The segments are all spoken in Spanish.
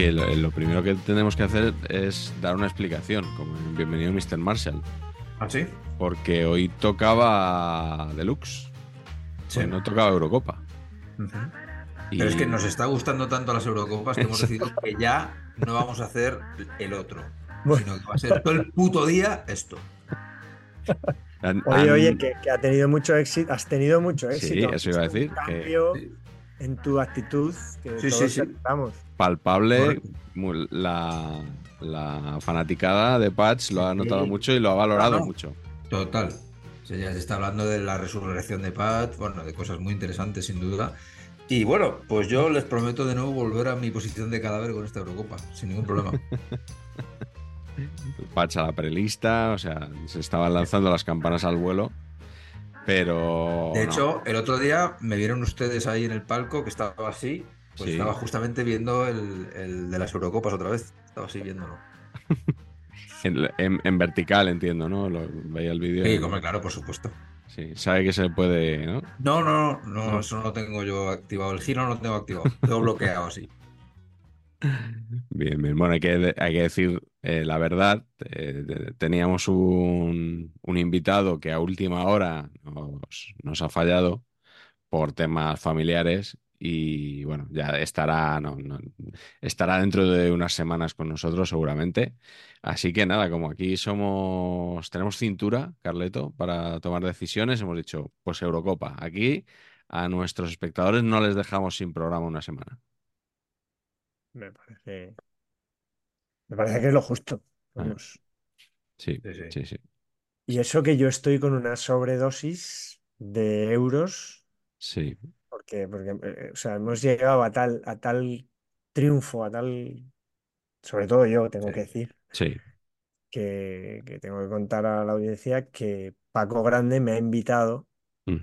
Que lo, lo primero que tenemos que hacer es dar una explicación, como en Bienvenido Mr. Marshall. ¿Ah, sí? Porque hoy tocaba Deluxe. Sí. No tocaba Eurocopa. Y- Pero es que nos está gustando tanto las Eurocopas que hemos decidido que ya no vamos a hacer el otro. Sino que va a ser todo el puto día esto. Oye, oye, que, que ha tenido mucho éxito, has tenido mucho Sí, éxito. eso iba a decir, que- cambio Sí. En tu actitud que Sí, todos sí, sí. aceptamos. palpable, la, la fanaticada de Patch lo ha Sí. notado mucho y lo ha valorado Claro. mucho. Total. O sea, ya se está hablando de la resurrección de Pat, bueno, de cosas muy interesantes sin duda. Y bueno, pues yo les prometo de nuevo volver a mi posición de cadáver con esta Eurocopa, sin ningún problema. Patch a la prelista, o sea, se estaban lanzando las campanas al vuelo. Pero. De no. hecho, el otro día me vieron ustedes ahí en el palco que estaba así, pues Sí. estaba justamente viendo el, el de las Eurocopas otra vez. Estaba así viéndolo. en, en- en vertical, entiendo, ¿no? Lo, veía el vídeo. Sí, y- come, claro, por supuesto. Sí, sabe que se puede, ¿no? No, no, no, eso no lo tengo yo activado. El giro no lo tengo activado. Tengo bloqueado así. Bien, bien. Bueno, hay que, hay que decir eh, la verdad. eh, teníamos un, invitado que a última hora nos, ha fallado por temas familiares y bueno, ya estará, estará dentro de unas semanas con nosotros seguramente. Así que nada, como aquí somos, tenemos cintura, Carleto, para tomar decisiones, hemos dicho, pues Eurocopa. Aquí a nuestros espectadores no les dejamos sin programa una semana. Me parece. Me parece que es lo justo. Ah. Vamos. Sí, Sí, sí. sí. Y eso que yo estoy con una sobredosis de euros, Sí, porque, porque eh, o sea, hemos llegado a tal, a tal triunfo, a tal. Sobre todo yo, tengo Sí. que decir. sí. que, que tengo que contar a la audiencia que Paco Grande me ha invitado,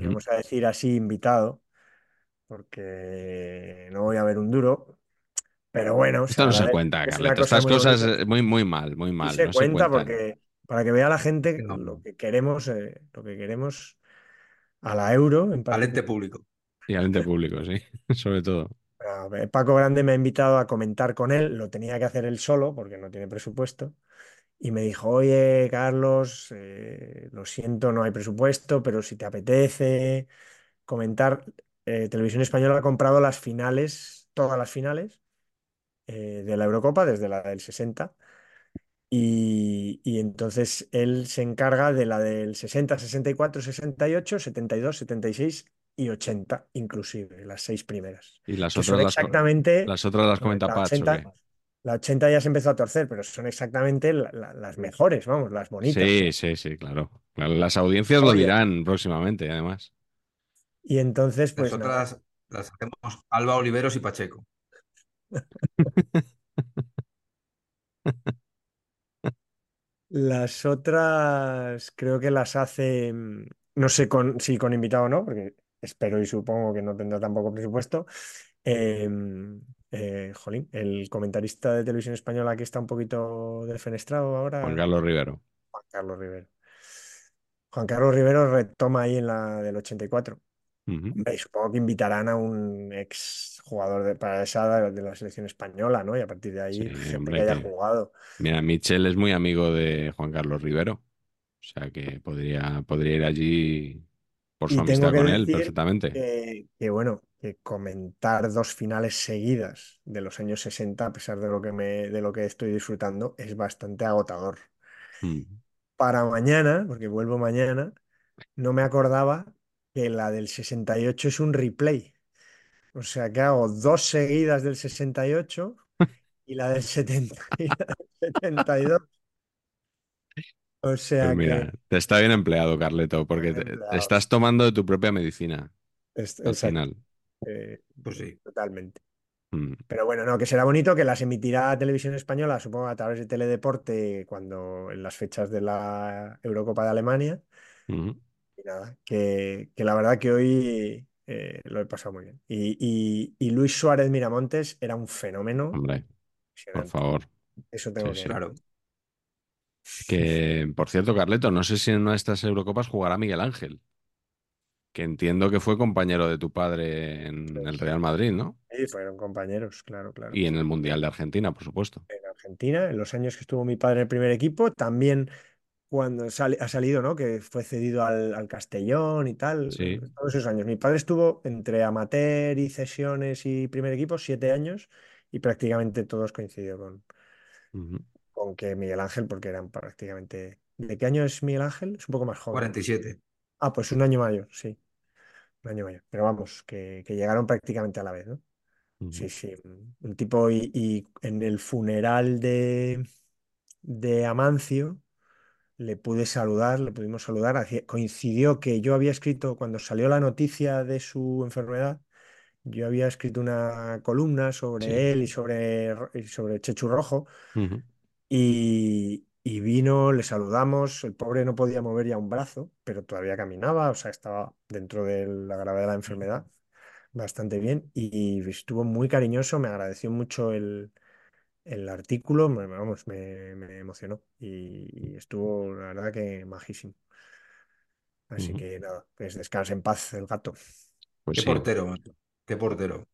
vamos a decir así, invitado, porque no voy a ver un duro, pero bueno, Esto no se agradece, cuenta, es una Carleto. cosa Estas muy cosas bonita. eh, muy, muy mal, muy mal. se no cuenta se porque para que vea la gente No. lo que queremos, eh, lo que queremos a la euro en Al ente público. Y al ente público, sí, sobre todo. Ver, Paco Grande me ha invitado a comentar con él, lo tenía que hacer él solo porque no tiene presupuesto. Y me dijo, oye, Carlos, eh, lo siento, no hay presupuesto, pero si te apetece comentar, eh, Televisión Española ha comprado las finales, todas las finales eh, de la Eurocopa, desde la del 60. Y, y entonces él se encarga de la del 60, 64, 68, 72, 76 y 80, inclusive, las seis primeras. Y las otras son las, exactamente. las otras las comenta la Patch, ¿o 80, qué? la 80 ya se empezó a torcer, pero son exactamente la- la- las mejores, vamos, las bonitas. Sí, sí, sí, claro. Las audiencias lo Oye. dirán próximamente, además. Y entonces, pues Las otras las hacemos Alba Oliveros y Pacheco. Las otras creo que las hace, mm, no sé con, si con invitado o no, porque espero y supongo que no tendrá tampoco presupuesto. Eh, eh, jolín, el comentarista de televisión española que está un poquito defenestrado ahora, Juan Carlos Rivero. Juan Carlos Rivero. Juan Carlos Rivero retoma ahí en la del 84. Y supongo que invitarán a un ex jugador de, para esa de la selección española, ¿no? Y a partir de ahí, Sí, gente hombre, que haya jugado. Mira, Michel es muy amigo de Juan Carlos Rivero. O sea que podría, podría ir allí por su Y amistad con él perfectamente. que, que, bueno, que comentar dos finales seguidas de los años 60, a pesar de lo que me, de lo que estoy disfrutando, es bastante agotador. Mm. Para mañana, porque vuelvo mañana, no me acordaba que la del 68 es un replay. O sea que hago dos seguidas del 68 y la del 70 y la del 72. O sea Pues mira, que te está bien empleado, Carleto, porque te, estás tomando de tu propia medicina es- al exacto, final. eh, Pues sí. totalmente. Mm. Pero bueno, no, que será bonito que las emitirá Televisión Española, supongo, a través de Teledeporte cuando en las fechas de la Eurocopa de Alemania. Nada, que, que la verdad que hoy eh, lo he pasado muy bien. Y, y- y Luis Suárez Miramontes era un fenómeno Hombre, por favor. Eso tengo Sí, que sí. Claro. Que, por cierto, Carleto, no sé si en una de estas Eurocopas jugará Miguel Ángel, que entiendo que fue compañero de tu padre en el Real Madrid, ¿no? Sí, fueron compañeros, claro, claro. Y en el Mundial de Argentina, por supuesto. En Argentina, en los años que estuvo mi padre en el primer equipo, también cuando ha salido, ¿no? Que fue cedido al, al Castellón y tal, Sí. todos esos años. Mi padre estuvo entre amateur y cesiones y primer equipo siete años y prácticamente todos coincidió con, con que Miguel Ángel, porque eran prácticamente... ¿De qué año es Miguel Ángel? Es un poco más joven. 47. Ah, pues un año mayor, sí. Un año mayor. Pero vamos, que, que llegaron prácticamente a la vez, ¿no? Sí, sí. Un tipo y, y en el funeral de, de Amancio le pude saludar, le pudimos saludar. Coincidió que yo había escrito, cuando salió la noticia de su enfermedad, yo había escrito una columna sobre Sí. él y sobre, sobre Chechu Rojo. Y, y vino, le saludamos, el pobre no podía mover ya un brazo, pero todavía caminaba, o sea, estaba dentro de la gravedad de la enfermedad bastante bien y estuvo muy cariñoso, me agradeció mucho el, el artículo, me- vamos, me, me emocionó y, y estuvo, la verdad que majísimo. Así que nada, pues descanse en paz el gato. Pues Qué sí. portero. Qué portero.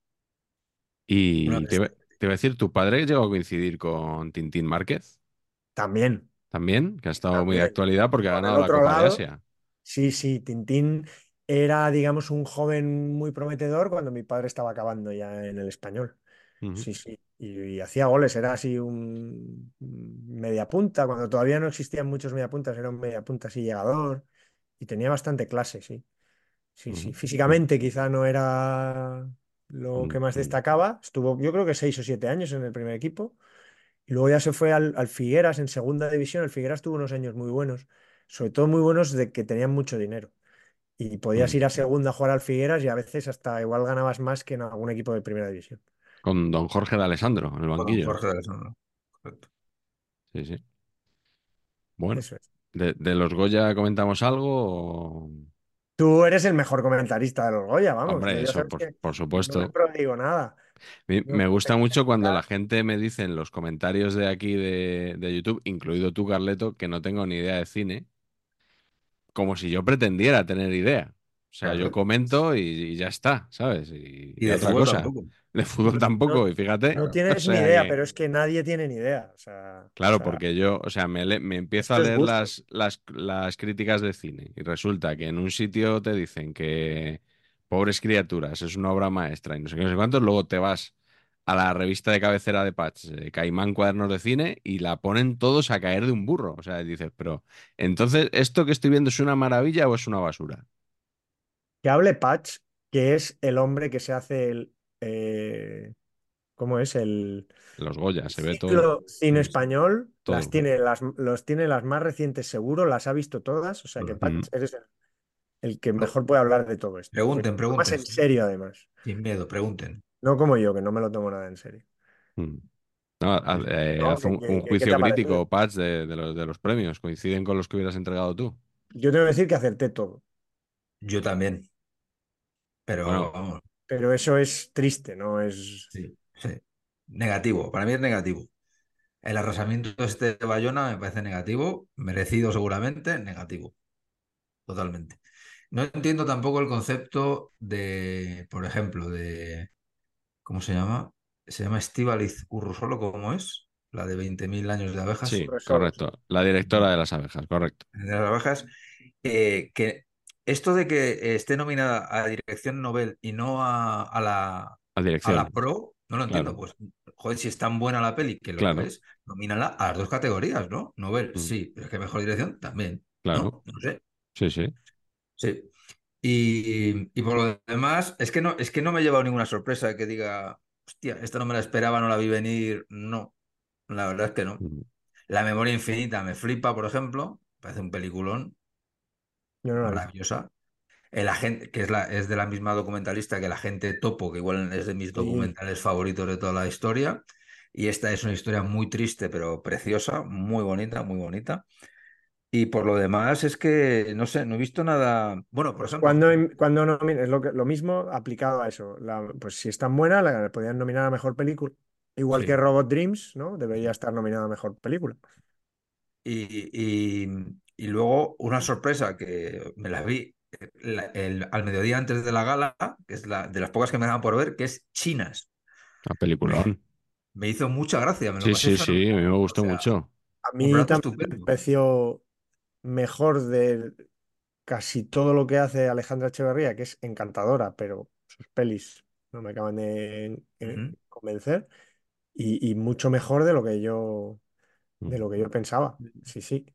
Y te iba a decir, ¿tu padre llegó a coincidir con Tintín Márquez? También, También, que ha estado muy de actualidad porque ha ganado la Copa de Asia. Sí, sí, Tintín era, digamos, un joven muy prometedor cuando mi padre estaba acabando ya en el español. Sí, sí, y, y hacía goles, era así un un mediapunta, cuando todavía no existían muchos mediapuntas, era un mediapunta así llegador y tenía bastante clase, sí. Sí, sí, físicamente quizá no era lo que más destacaba, estuvo yo creo que seis o siete años en el primer equipo. Y luego ya se fue al, al Figueras en segunda división, el Figueras tuvo unos años muy buenos, sobre todo muy buenos de que tenían mucho dinero. Y podías Mm. ir a segunda a jugar al Figueras y a veces hasta igual ganabas más que en algún equipo de primera división. Con don Jorge de Alessandro en el Con don banquillo. Jorge de Alessandro. Correcto. Sí, sí. Bueno, Eso es. ¿de, de los Goya comentamos algo? o- Tú eres el mejor comentarista de los Goya, vamos. Hombre, eso, por, por no me supuesto. prodigo nada. Me, gusta mucho cuando la gente me dice en los comentarios de aquí de, de YouTube, incluido tú, Carleto, que no tengo ni idea de cine, como si yo pretendiera tener idea. O sea, yo Claro. comento y, y ya está, ¿sabes? Y, Y y de otra cosa. tampoco. De fútbol tampoco, y fíjate. No O tienes ni idea, que- pero es que nadie tiene ni idea. O sea, Claro, o sea, porque yo, o sea, me, le- me empiezo a leer las, las, las críticas de cine y resulta que en un sitio te dicen que Pobres criaturas es una obra maestra y no sé qué, no sé cuántos, luego te vas a la revista de cabecera de Patch, eh, Caimán Cuadernos de Cine, y la ponen todos a caer de un burro. O sea, dices, pero entonces, ¿esto que estoy viendo es una maravilla o es una basura? Que hable Patch, que es el hombre que se hace el. eh, ¿cómo es? El Los Goya, se ve todo. cine español. Todo. Las tiene las, los tiene las más recientes seguro, las ha visto todas. O sea que. Patch eres el, el que mejor puede hablar de todo esto. Pregunten, Porque Más pregunten. en serio, además. Sin miedo, pregunten. No como yo, que no me lo tomo nada en serio. Mm. No, haz, eh, No, haz que- un, que- un que- ¿qué juicio crítico? Patch, de, de los, de los premios. ¿Coinciden con los que hubieras entregado tú? Yo tengo que decir que acerté todo. Yo también. Pero Bueno. vamos, Pero eso es triste, ¿no? Es. sí, sí. Negativo. Para mí es negativo. El arrasamiento este de Bayona me parece negativo, merecido seguramente, negativo. Totalmente. No entiendo tampoco el concepto de, por ejemplo, de, ¿cómo se llama? Se llama Estíbaliz Urrusolo, ¿cómo es? La de 20.000 años de abejas. Sí, correcto. La directora de las abejas, correcto. de las abejas, eh, que esto de que esté nominada a dirección Nobel y no a, a la, a dirección. la Pro, no lo entiendo. Claro. Pues, joder, si es tan buena la peli, que lo Claro. es, nomínala a las dos categorías, ¿no? Nobel, Mm. sí, pero es que mejor dirección también. Claro. ¿no? No sé. Sí, sí. Sí. Y, y por lo demás, es que no, es que no me he llevado ninguna sorpresa que diga, hostia, esta no me la esperaba, no la vi venir. No, la verdad es que no. Mm. La memoria infinita me flipa, por ejemplo, parece un peliculón Yo no maravillosa. El agente, que es, la, es de la misma documentalista que el agente Topo, que igual es de mis Sí. documentales favoritos de toda la historia. Y esta es una historia muy triste, pero preciosa, muy bonita, muy bonita. Y por lo demás es que, no sé, no he visto nada. Bueno, por ejemplo, Cuando, cuando es lo, que- lo mismo aplicado a eso. La- pues si es tan buena, la podrían nominar a mejor película. Igual Sí. que Robot Dreams, ¿no? Debería estar nominada a mejor película. Y, y- y luego una sorpresa que me la vi eh, la- el- al mediodía antes de la gala, que es la, de las pocas que me daban por ver, que es Chinas. La peliculón. Me hizo mucha gracia, me lo Sí, pasé sí, sí, a mí me gustó O sea, mucho. A mí también me pareció mejor de casi todo lo que hace Alejandra Echeverría, que es encantadora, pero sus pelis no me acaban de eh, convencer. Y, y mucho mejor de lo que yo, de Mm. lo que yo pensaba. Sí, sí.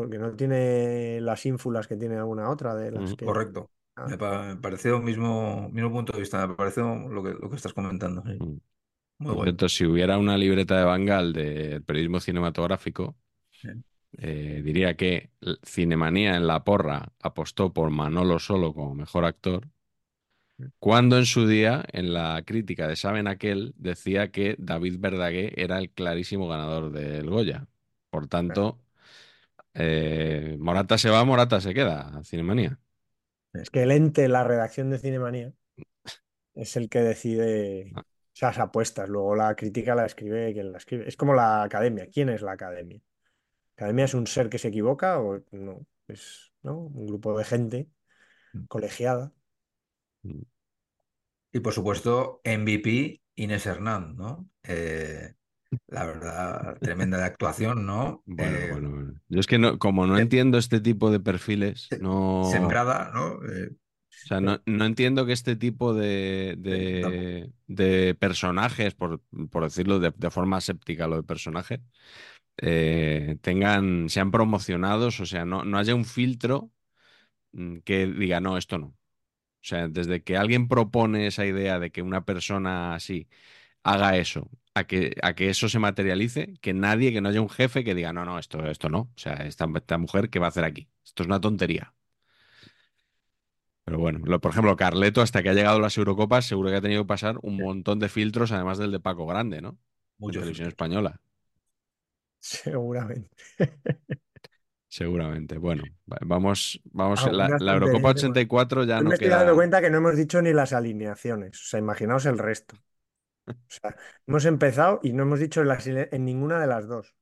Porque no tiene las ínfulas que tiene alguna otra de las Mm, que. Correcto. Ah, Me, pa- me pareció mismo, mismo punto de vista, me pareció lo que, lo que estás comentando. sí. Mm. Muy Por bueno. cierto, si hubiera una libreta de Bangal de periodismo cinematográfico, Sí. eh, diría que Cinemanía en la porra apostó por Manolo Solo como mejor actor, cuando en su día, en la crítica de Saben Aquel, decía que David Verdaguer era el clarísimo ganador del Goya. Por tanto, eh, Morata se va, Morata se queda, Cinemanía. Es que el ente, la redacción de Cinemanía, es el que decide Ah. esas apuestas. Luego la crítica la escribe quien la escribe. Es como la academia. ¿Quién es la academia? ¿La academia es un ser que se equivoca o no? Es ¿no? un grupo de gente colegiada. Mm. Y por supuesto, MVP Inés Hernán, ¿no? Eh, la verdad, tremenda de actuación, ¿no? Bueno, Eh, bueno, bueno. Yo es que no, como no entiendo este tipo de perfiles, no. Sembrada, ¿no? Eh, O sea, no, no entiendo que este tipo de, de, de personajes, por, por decirlo de, de forma séptica lo de personaje, eh, tengan, sean promocionados, o sea, no, no haya un filtro mm, que diga, no, esto no. O sea, desde que alguien propone esa idea de que una persona así haga eso, a que, a que eso se materialice, que nadie, que no haya un jefe que diga, no, no, esto, esto no. O sea, esta, esta mujer, ¿qué va a hacer aquí? Esto es una tontería. Pero bueno, lo- por ejemplo, Carleto, hasta que ha llegado a las Eurocopas, seguro que ha tenido que pasar un montón de filtros, además del de Paco Grande, ¿no? En muchos televisión filtros. española, Seguramente. seguramente. Bueno, va- vamos, vamos, la, Eurocopa tonterías de- 84 ya no me estoy dando cuenta que no hemos dicho ni las alineaciones. O sea, imaginaos el resto. O sea, hemos empezado y no hemos dicho en, ninguna de las dos.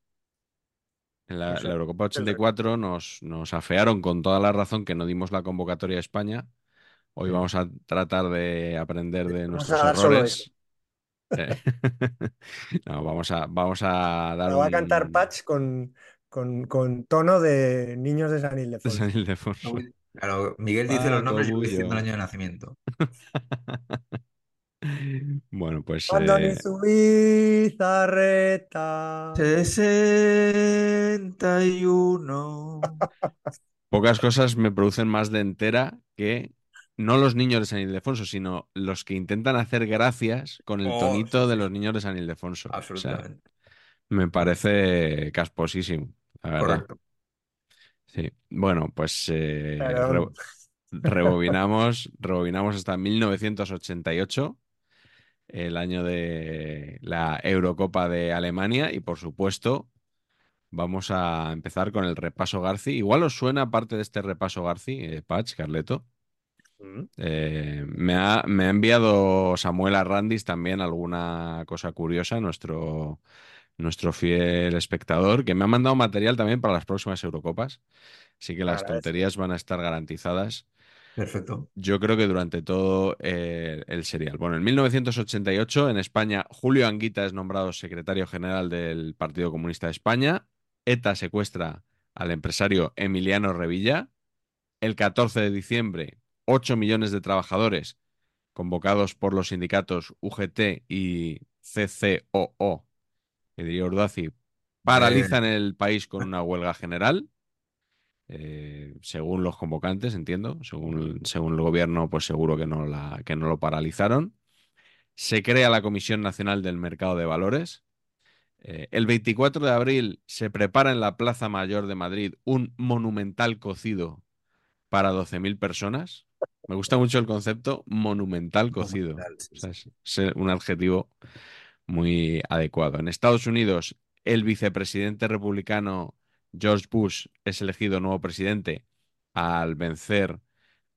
En la, la Eurocopa es el 84 nos, nos afearon con toda la razón que no dimos la convocatoria a España. Hoy vamos a tratar de aprender de Vamos nuestros a dar solo errores. Eh, No, vamos a, vamos a dar Lo va a cantar. Patch con, con, con tono de niños de San de Ildefonso. San Ildefonso. Claro, Miguel dice los nombres y yo diciendo el año de nacimiento. Bueno, pues Cuando eh, su bizarreta. 61. pocas cosas me producen más de entera que no los niños de San Ildefonso, sino los que intentan hacer gracias con el Oh, tonito sí, de los niños de San Ildefonso. O sea, Absolutamente. me parece casposísimo, la verdad. Correcto. Sí. Bueno, pues eh, re- rebobinamos, rebobinamos hasta 1988, el año de la Eurocopa de Alemania, y por supuesto vamos a empezar con el repaso Garci. Igual os suena parte de este repaso Garci, eh, Patch, Carleto. Mm. Eh, me ha, me ha enviado Samuel Arrandis también alguna cosa curiosa, nuestro, nuestro fiel espectador, que me ha mandado material también para las próximas Eurocopas. Así que las tonterías van a estar garantizadas. Perfecto. Yo creo que durante todo eh, el serial. Bueno, en 1988 en España Julio Anguita es nombrado secretario general del Partido Comunista de España. ETA secuestra al empresario Emiliano Revilla. El 14 de diciembre, 8 millones de trabajadores convocados por los sindicatos UGT y CCOO, que diría paralizan el país con una huelga general eh, según los convocantes, entiendo, según, según el gobierno, pues seguro que no, la, que no lo paralizaron. Se crea la Comisión Nacional del Mercado de Valores. Eh, el 24 de abril se prepara en la Plaza Mayor de Madrid un monumental cocido para 12.000 personas. Me gusta mucho el concepto monumental cocido. Monumental, sí, O sea, es, es un adjetivo muy adecuado. En Estados Unidos, el vicepresidente republicano George Bush es elegido nuevo presidente al vencer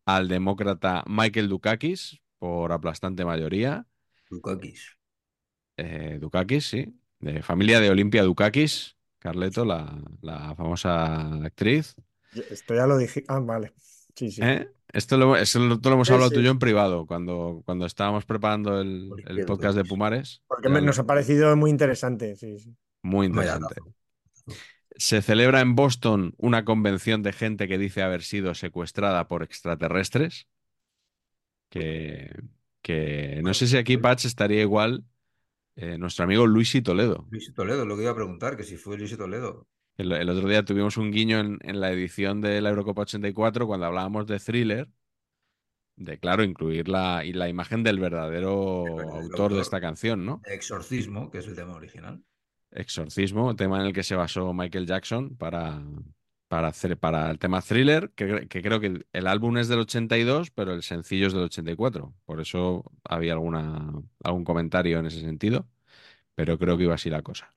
al demócrata Michael Dukakis por aplastante mayoría. Dukakis. Eh, Dukakis, sí. De familia de Olimpia Dukakis, Carleto, la, la famosa actriz. Esto ya lo dije. Ah, vale. Sí, sí. ¿Eh? Esto lo, esto lo- esto lo hemos hablado sí. tú y yo en privado cuando, cuando estábamos preparando el, podcast de. Pumares. Porque me- nos ha parecido muy interesante. Sí, sí. Muy Vaya interesante. Se celebra en Boston una convención de gente que dice haber sido secuestrada por extraterrestres. Que, que no sé si aquí, Patch, estaría igual eh, nuestro amigo Luis y Toledo. Luis Toledo, lo que iba a preguntar, que si fue Luis Toledo. El, el otro día tuvimos un guiño en, en la edición de la Eurocopa 84 cuando hablábamos de thriller, de claro, incluir la, y la imagen del verdadero, autor de esta canción, ¿no? Exorcismo, que es el tema original. Exorcismo, tema en el que se basó Michael Jackson para, para, hacer, para el tema thriller, que, creo que el, álbum es del 82, pero el sencillo es del 84. Por eso había alguna, algún comentario en ese sentido, pero creo que iba así la cosa.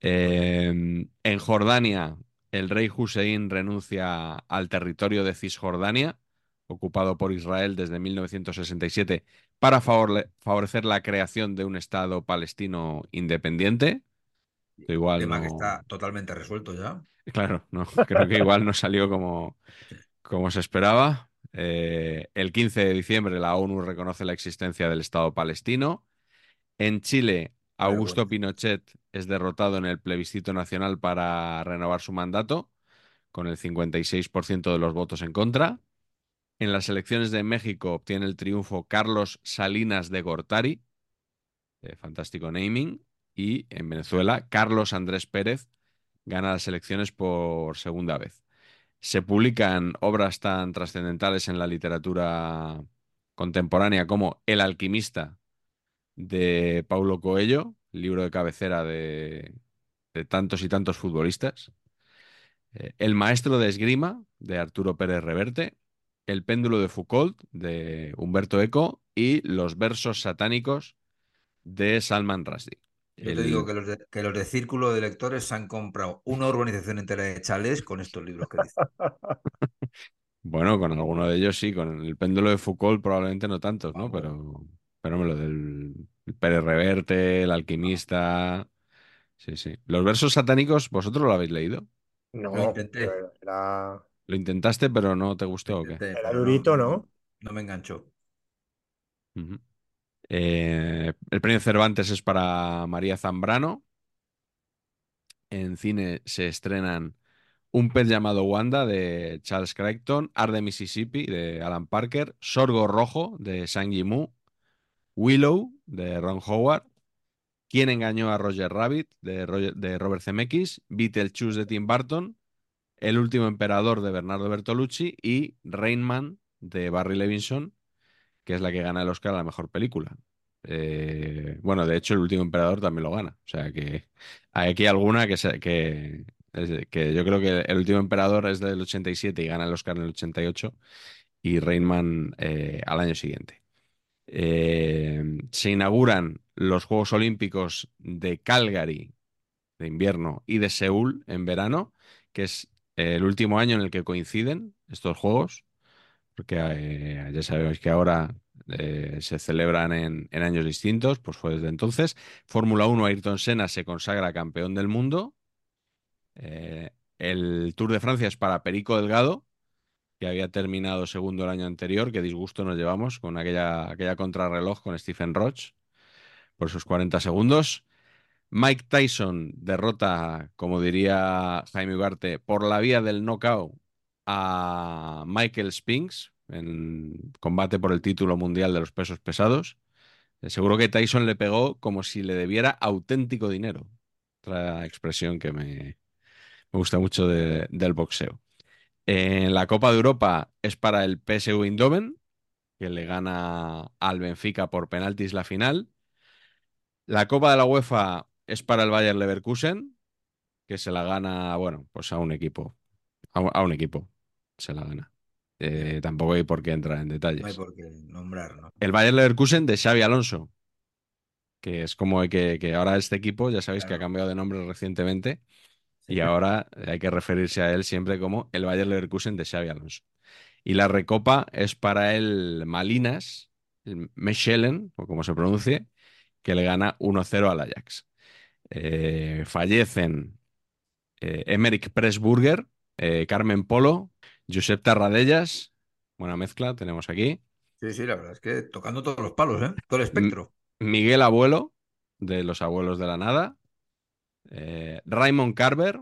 Eh, en Jordania, el rey Hussein renuncia al territorio de Cisjordania, ocupado por Israel desde 1967, para favor- favorecer la creación de un Estado palestino independiente. Igual tema no- que está totalmente resuelto ya. Claro, no, creo que igual no salió como, como se esperaba. Eh, el 15 de diciembre la ONU reconoce la existencia del Estado palestino. En Chile, Augusto. Pinochet es derrotado en el plebiscito nacional para renovar su mandato, con el 56% de los votos en contra. En las elecciones de México obtiene el triunfo Carlos Salinas de Gortari, eh, fantástico naming. Y en Venezuela, Carlos Andrés Pérez gana las elecciones por segunda vez. Se publican obras tan trascendentales en la literatura contemporánea como El alquimista de Paulo Coelho, libro de cabecera de, tantos y tantos futbolistas. Eh, El maestro de esgrima de Arturo Pérez Reverte. El péndulo de Foucault de Humberto Eco y Los versos satánicos de Salman Rushdie. Yo El- te digo que los, de, que los de Círculo de Lectores se han comprado una urbanización entera de chalés con estos libros que dicen. Bueno, con alguno de ellos sí, con el péndulo de Foucault probablemente no tantos, ¿no? Pero, pero me lo del el Pérez Reverte, el alquimista. Sí, sí. Los versos satánicos, ¿vosotros lo habéis leído? No, Lo intenté. era, ¿Lo intentaste, pero no te gustó o qué? Era durito, ¿no? No me enganchó. Ujú. Eh, el premio Cervantes es para María Zambrano. En cine se estrenan Un pez llamado Wanda de Charles Crichton, Arde Mississippi de Alan Parker, Sorgo Rojo de Sang Yimou, Willow de Ron Howard, Quién engañó a Roger Rabbit de, Roger- de Robert Zemeckis, Beetlejuice de Tim Burton, El último emperador de Bernardo Bertolucci y Rain Man de Barry Levinson, que es la que gana el Oscar a la mejor película. Eh, bueno, de hecho, El último emperador también lo gana. O sea que hay aquí alguna que, se- que, que yo creo que El último emperador es del 87 y gana el Oscar en el 88 y Rain Man eh, al año siguiente. Eh, se inauguran los Juegos Olímpicos de Calgary de invierno y de Seúl en verano, que es el último año en el que coinciden estos Juegos, porque eh, ya sabemos que ahora eh, se celebran en, años distintos, pues fue desde entonces. Fórmula 1, Ayrton Senna se consagra campeón del mundo. Eh, el Tour de Francia es para Perico Delgado, que había terminado segundo el año anterior. Qué disgusto nos llevamos con aquella, aquella contrarreloj con Stephen Roach por sus 40 segundos. Mike Tyson derrota, como diría Jaime Ugarte, por la vía del knockout a Michael Spinks en combate por el título mundial de los pesos pesados. Eh, Seguro que Tyson le pegó como si le debiera auténtico dinero. Otra expresión que me, me gusta mucho de- del boxeo. En la Copa de Europa es para el PSV Eindhoven, que le gana al Benfica por penaltis la final. La Copa de la UEFA es para el Bayer Leverkusen, que se la gana, bueno, pues a un equipo. A un equipo se la gana. Eh, tampoco hay por qué entrar en No hay detalles. por qué nombrar, ¿no? El Bayer Leverkusen de Xavi Alonso, que es como que, que ahora este equipo, ya sabéis que ha cambiado de nombre recientemente y ahora hay que referirse a él siempre como el Bayer Leverkusen de Xavi Alonso. Y la recopa es para el Malinas, el Mechelen, o como se pronuncie, que le gana 1-0 al Ajax. Eh, fallecen eh, Emerick Pressburger, eh, Carmen Polo, Josep Tarradellas, buena mezcla tenemos aquí, Sí, sí, la verdad es que tocando todos los palos, ¿eh? Todo el espectro. Miguel Abuelo, de Los Abuelos de la Nada, eh, Raymond Carver,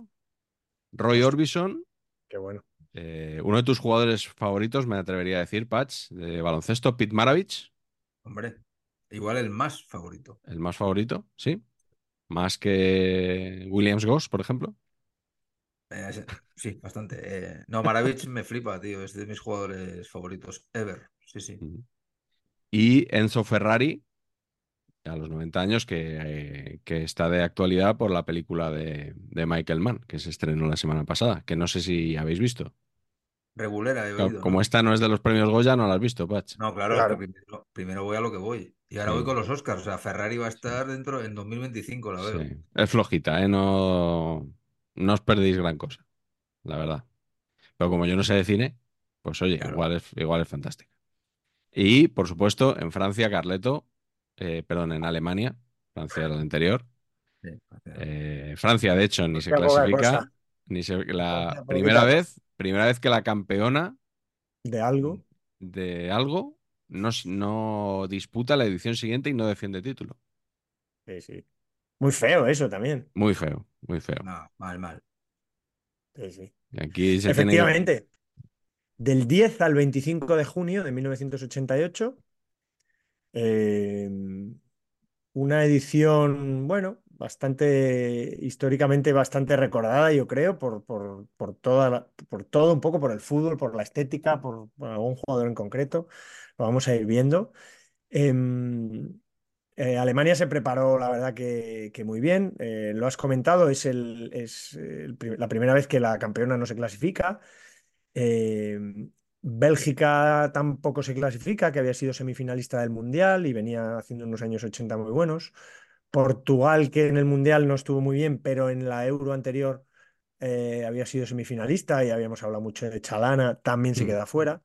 Roy Orbison, Qué bueno. eh, uno de tus jugadores favoritos, me atrevería a decir, Patch, de baloncesto, Pete Maravich, Hombre, igual el más favorito. el más favorito, ¿sí? Más que Williams Goss, por ejemplo. Eh, sí, bastante. Eh, no, Maravich me flipa, tío. Es de mis jugadores favoritos ever. Sí, sí. Y Enzo Ferrari, a los 90 años, que, eh, que está de actualidad por la película de, de Michael Mann, que se estrenó la semana pasada, que no sé si habéis visto. Regulera, he Claro, oído. Como ¿no? esta no es de los premios Goya, no la has visto, Patch. No, claro, primero, primero voy a lo que voy. Y ahora Sí. voy con los Oscars. O sea, Ferrari va a estar dentro en 2025, la veo. Sí. Es flojita, ¿eh? No, no os perdéis gran cosa, la verdad. Pero como yo no sé de cine, pues oye, Claro. igual es, igual es fantástica. Y, por supuesto, en Francia, Carleto, eh, perdón, en Alemania, Francia era la anterior. Sí, Eh, Francia, de hecho, ni se clasifica, ni se, la primera vez, primera vez que la campeona De algo. de algo no, no disputa la edición siguiente y no defiende título. Sí, sí. Muy feo eso también. Muy feo, muy feo. no, mal, mal. Sí, sí. Y Aquí se tiene que- Efectivamente. Del 10 al 25 de junio de 1988, eh, una edición, bueno, bastante, históricamente bastante recordada, yo creo, por, por, por toda la- por todo, un poco por el fútbol, por la estética, por, por algún jugador en concreto. Lo vamos a ir viendo. Em, eh, Alemania se preparó, la verdad, que, que muy bien. Eh, lo has comentado, es, el, es el pri- la primera vez que la campeona no se clasifica. Eh, Bélgica tampoco se clasifica, que había sido semifinalista del Mundial y venía haciendo unos años 80 muy buenos. Portugal, que en el Mundial no estuvo muy bien, pero en la Euro anterior eh, había sido semifinalista y habíamos hablado mucho de Chalana, también se Mm. queda fuera.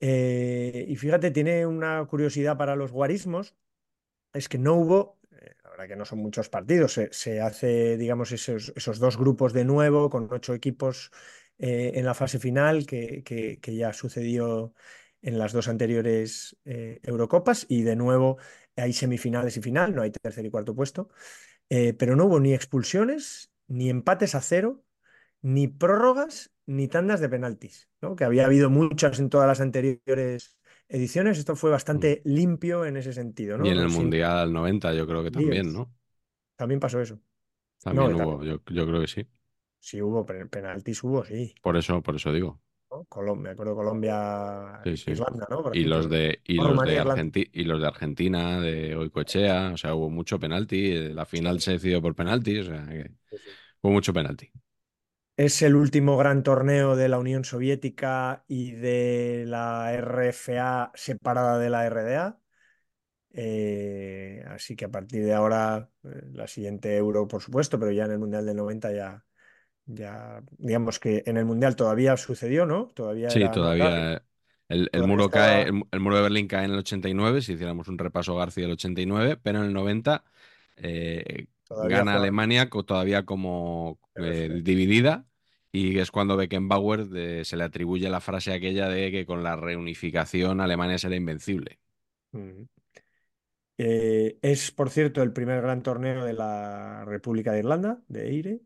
Eh, y fíjate, tiene una curiosidad para los guarismos, es que no hubo, eh, la verdad que no son muchos partidos, se, hace, digamos, esos, esos dos grupos de nuevo con ocho equipos eh, en la fase final, que, que- ya sucedió en las dos anteriores eh, Eurocopas, y de nuevo hay semifinales y final, no hay tercer y cuarto puesto, pero no hubo ni expulsiones, ni empates a cero, ni prórrogas, ni tandas de penaltis, ¿no? Que había habido muchas en todas las anteriores ediciones, esto fue bastante limpio en ese sentido, ¿no? Y en el Mundial 90 yo creo que también. ¿no? También pasó eso. También No, hubo, yo, yo creo que sí. Sí hubo pe- penaltis, hubo, sí. Por eso, por eso digo. ¿no? Colom- me acuerdo Colombia, Sí, sí. Irlanda, ¿no? Por Y los de, y los de. Argenti- y los de Argentina, de Oikoechea, o sea, hubo mucho penalti. eh, La final se decidió por penalti, o sea, que hubo mucho penalti. Es el último gran torneo de la Unión Soviética y de la RFA separada de la RDA. Eh, así que a partir de ahora, eh, la siguiente Euro, por supuesto, pero ya en el Mundial del 90 ya, ya, digamos que en el Mundial todavía sucedió, ¿no? Todavía Sí, todavía. El, el muro estaba- cae, el, el muro de Berlín cae en el 89, si hiciéramos un repaso García del 89, pero en el 90 eh, Todavía gana Alemania todavía como eh, dividida y es cuando Beckenbauer se le atribuye la frase aquella de que con la reunificación Alemania será invencible. Mm. Eh, es, por cierto, el primer gran torneo de la República de Irlanda, de Eire.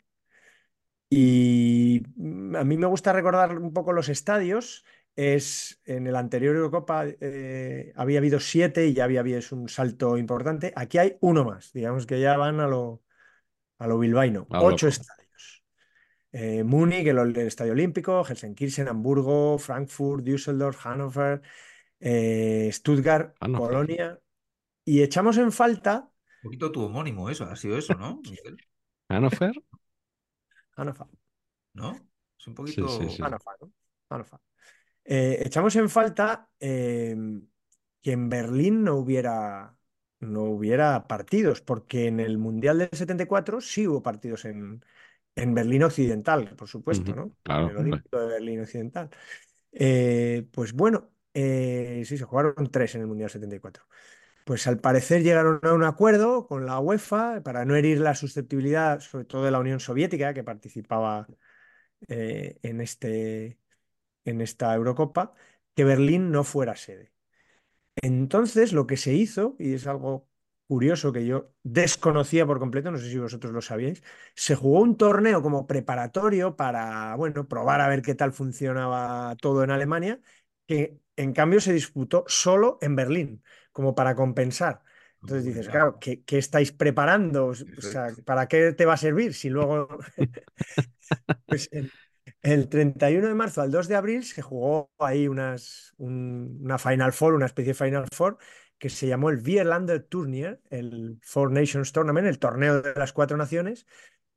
Y mm, a mí me gusta recordar un poco los estadios. Es en el anterior Eurocopa eh, había habido siete y ya había habido es un salto importante. Aquí hay uno más, digamos que ya van a lo, a lo bilbaíno. Ocho loco. estadios. Eh, Múnich, el, el Estadio Olímpico, Helsinki, Hamburgo, Frankfurt, Düsseldorf, Hannover, eh, Stuttgart, Hannover. Colonia. Y echamos en falta Un poquito tu homónimo, eso, ha sido eso, ¿no? ¿Hannover? Hannover. ¿No? Es un Sí, poquito. sí, sí. Hannover, ¿no? Hannover. Eh, echamos en falta eh, que en Berlín no hubiera, no hubiera partidos, porque en el Mundial del 74 sí hubo partidos en, en Berlín Occidental, por supuesto, ¿no? claro, En el de Berlín Occidental. Eh, pues bueno, eh, sí, se jugaron tres en el Mundial 74. Pues al parecer llegaron a un acuerdo con la UEFA para no herir la susceptibilidad, sobre todo de la Unión Soviética, que participaba en este, en esta Eurocopa, que Berlín no fuera sede. Entonces, lo que se hizo, y es algo curioso que yo desconocía por completo, no sé si vosotros lo sabíais, se jugó un torneo como preparatorio para, bueno, probar a ver qué tal funcionaba todo en Alemania, que en cambio se disputó solo en Berlín, como para compensar. Entonces dices, claro, ¿qué, qué estáis preparando? O sea. ¿para qué te va a servir si luego... Pues el, el 31 de marzo al 2 de abril se jugó ahí unas, un- una Final Four, una especie de Final Four, que se llamó el Vierlander Turnier, el Four Nations Tournament, el torneo de las cuatro naciones,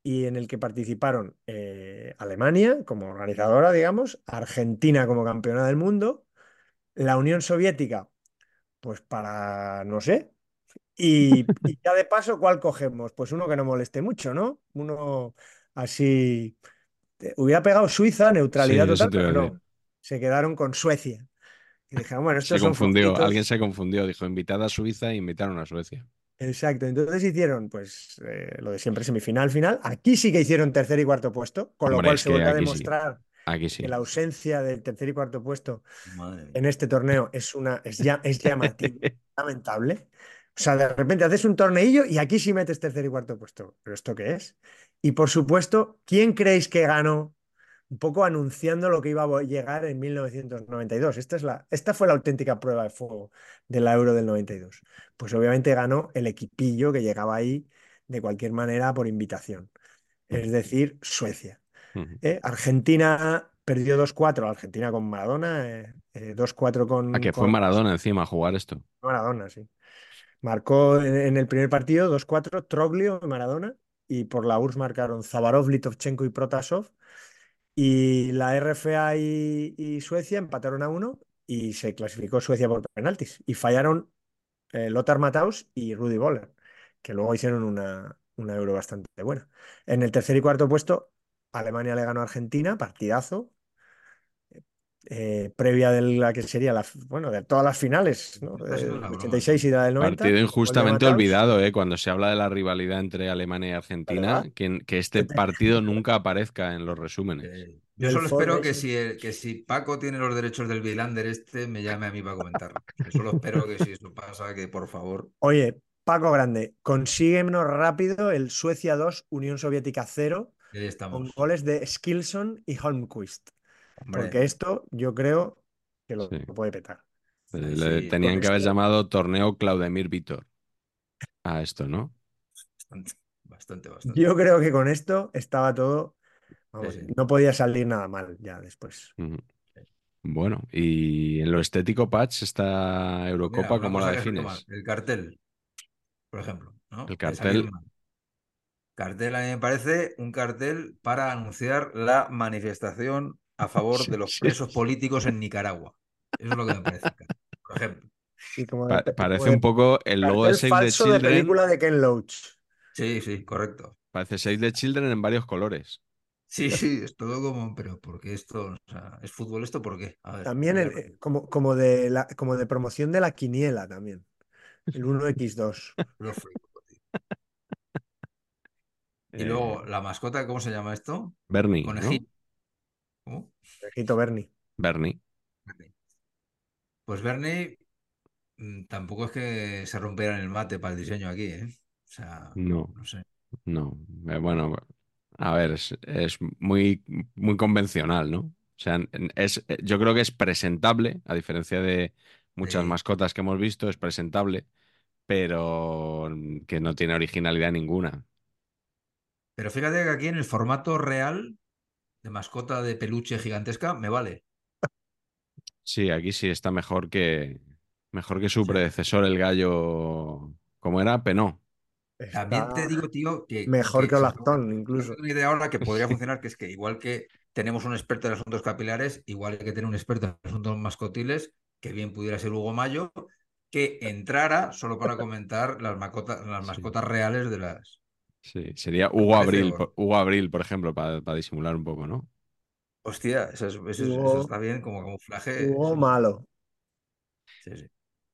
y en el que participaron eh, Alemania como organizadora, digamos, Argentina como campeona del mundo, la Unión Soviética, pues para, no sé, y ya de paso, ¿cuál cogemos? Pues uno que no moleste mucho, ¿no? Uno así. Hubiera pegado Suiza, neutralidad Sí, total, pero no. Se quedaron con Suecia. Y dijeron, bueno, Se estos son confundió, alguien se confundió, dijo invitada a Suiza e invitaron a Suecia. Exacto. Entonces hicieron, pues, eh, lo de siempre, semifinal, final. Aquí sí que hicieron tercer y cuarto puesto, con lo cual se vuelve a sí. demostrar Aquí sí. que la ausencia del tercer y cuarto puesto Madre en este torneo es una es, ya, es llamativo, lamentable. O sea, de repente haces un torneillo y aquí sí metes tercer y cuarto puesto. ¿Pero esto qué es? Y por supuesto, ¿quién creéis que ganó? Un poco anunciando lo que iba a llegar en 1992. Esta, es la, esta fue la auténtica prueba de fuego de la Euro del 92. Pues obviamente ganó el equipillo que llegaba ahí de cualquier manera por invitación. Es decir, Suecia. ¿eh? Argentina perdió 2-4, Argentina con Maradona, eh, eh, 2-4 con, Ah, que fue con Maradona encima a jugar esto. Maradona, sí. Marcó en, en el primer partido 2-4 Troglio Maradona, y por la URSS marcaron Zavarov, Litovchenko y Protasov, y la RFA y, Suecia empataron a uno y se clasificó Suecia por penaltis, y fallaron eh, Lothar Matthaus y Rudi Voller, que luego hicieron una, una Euro bastante buena. En el tercer y cuarto puesto, Alemania le ganó a Argentina, partidazo. Eh, previa de la que sería la, bueno, de todas las finales, ¿no? Esta ha sido Del una broma, 86 y la del 90. Partido de injustamente olvidado, ¿eh? Cuando se habla de la rivalidad entre Alemania y Argentina, que, que este partido nunca aparezca en los resúmenes. Eh, yo solo espero que Nations. si, el- que si Paco tiene los derechos del Vilander este, me llame a mí para comentarlo. Yo solo espero que si eso pasa, que por favor. Oye, Paco Grande, consíguenos rápido el Suecia 2, Unión Soviética 0, Ahí con goles de Skilson y Holmquist. Hombre, Porque esto yo creo que lo Sí. puede petar. Ahí le sí, tenían que haber llamado torneo Claudemir Vitor a esto, ¿no? bastante, bastante, bastante. Yo creo que con esto estaba todo, vamos, Sí, sí. no podía salir nada mal ya después. Bueno, y en lo estético, Patch, esta Mira, Eurocopa, una ¿cómo la defines? El cartel, por ejemplo, ¿no? El cartel. Cartel a mí me parece un cartel para anunciar la manifestación a favor de los presos políticos en Nicaragua. Eso es lo que me parece. Por ejemplo. Como Pa- parece de un poco el logo de Save the falso de Children. película de Ken Loach. Sí, sí, correcto. Parece Save the Children en varios colores. Sí, sí, es todo como, pero ¿por qué esto? O sea, ¿es fútbol esto? ¿Por qué? A ver, También el- eh, como, como, de la, como de promoción de la quiniela también. El 1x2. Lo flipo, tío. Y Eh, luego, la mascota, ¿cómo se llama esto? Bernie, ¿no? Conejito. ¿Cómo? Bernie. Bernie. Pues Bernie mm, tampoco es que se rompiera en el mate para el diseño aquí, ¿eh? O sea, No, no sé. no. Eh, bueno, a ver, es, es muy, muy convencional, ¿no? O sea, es, yo creo que es presentable, a diferencia de muchas Sí. mascotas que hemos visto, es presentable, pero que no tiene originalidad ninguna. Pero fíjate que aquí en el formato real de mascota de peluche gigantesca me vale. Sí, aquí sí está mejor que mejor que su Sí. predecesor, el gallo. ¿Cómo era? Penó. También te Está digo, tío, que, mejor que que me incluso. una idea ahora que podría funcionar, que es que igual que tenemos un experto en asuntos capilares, igual hay que tener un experto en asuntos mascotiles, que bien pudiera ser Hugo Mayo, que entrara solo para comentar las mascotas, las Sí. mascotas reales de las... Sí, sería ¿Te Hugo Abril, o por- Hugo Abril, por ejemplo, para, para disimular un poco, ¿no? Hostia, eso, es- eso es- eso Hugo, está bien como camuflaje. Hugo Sí, malo. sí, sí.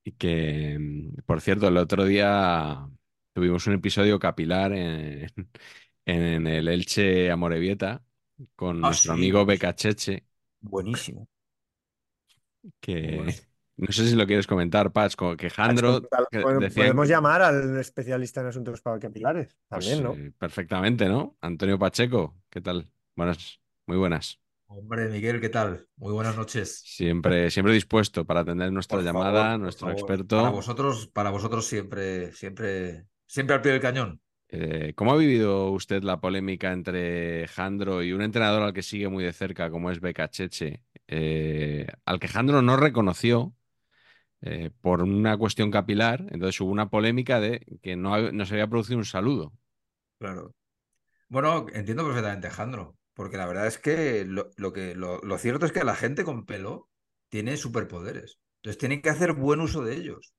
Y que, por cierto, el otro día tuvimos un episodio capilar en, en el Elche Amorebieta con Ah, nuestro sí, amigo. Becacheche, Buenísimo. Que bueno. No sé si lo quieres comentar, Paz, como que Jandro decían Podemos llamar al especialista en asuntos capilares Pues también, ¿no? eh, perfectamente, ¿no? Antonio Pacheco, ¿qué tal? Buenas, muy buenas. Hombre, Miguel, ¿qué tal? Muy buenas noches. Siempre, siempre dispuesto para atender nuestra Por llamada, favor, nuestro favor. Para experto. vosotros, para vosotros siempre, siempre, siempre al pie del cañón. Eh, ¿cómo ha vivido usted la polémica entre Jandro y un entrenador al que sigue muy de cerca, como es Becacheche, eh, al que Jandro no reconoció eh, por una cuestión capilar? Entonces hubo una polémica de que no, no se había producido un saludo. Claro. Bueno, entiendo perfectamente, Alejandro, porque la verdad es que lo, lo que lo, lo cierto es que la gente con pelo tiene superpoderes. Entonces tiene que hacer buen uso de ellos.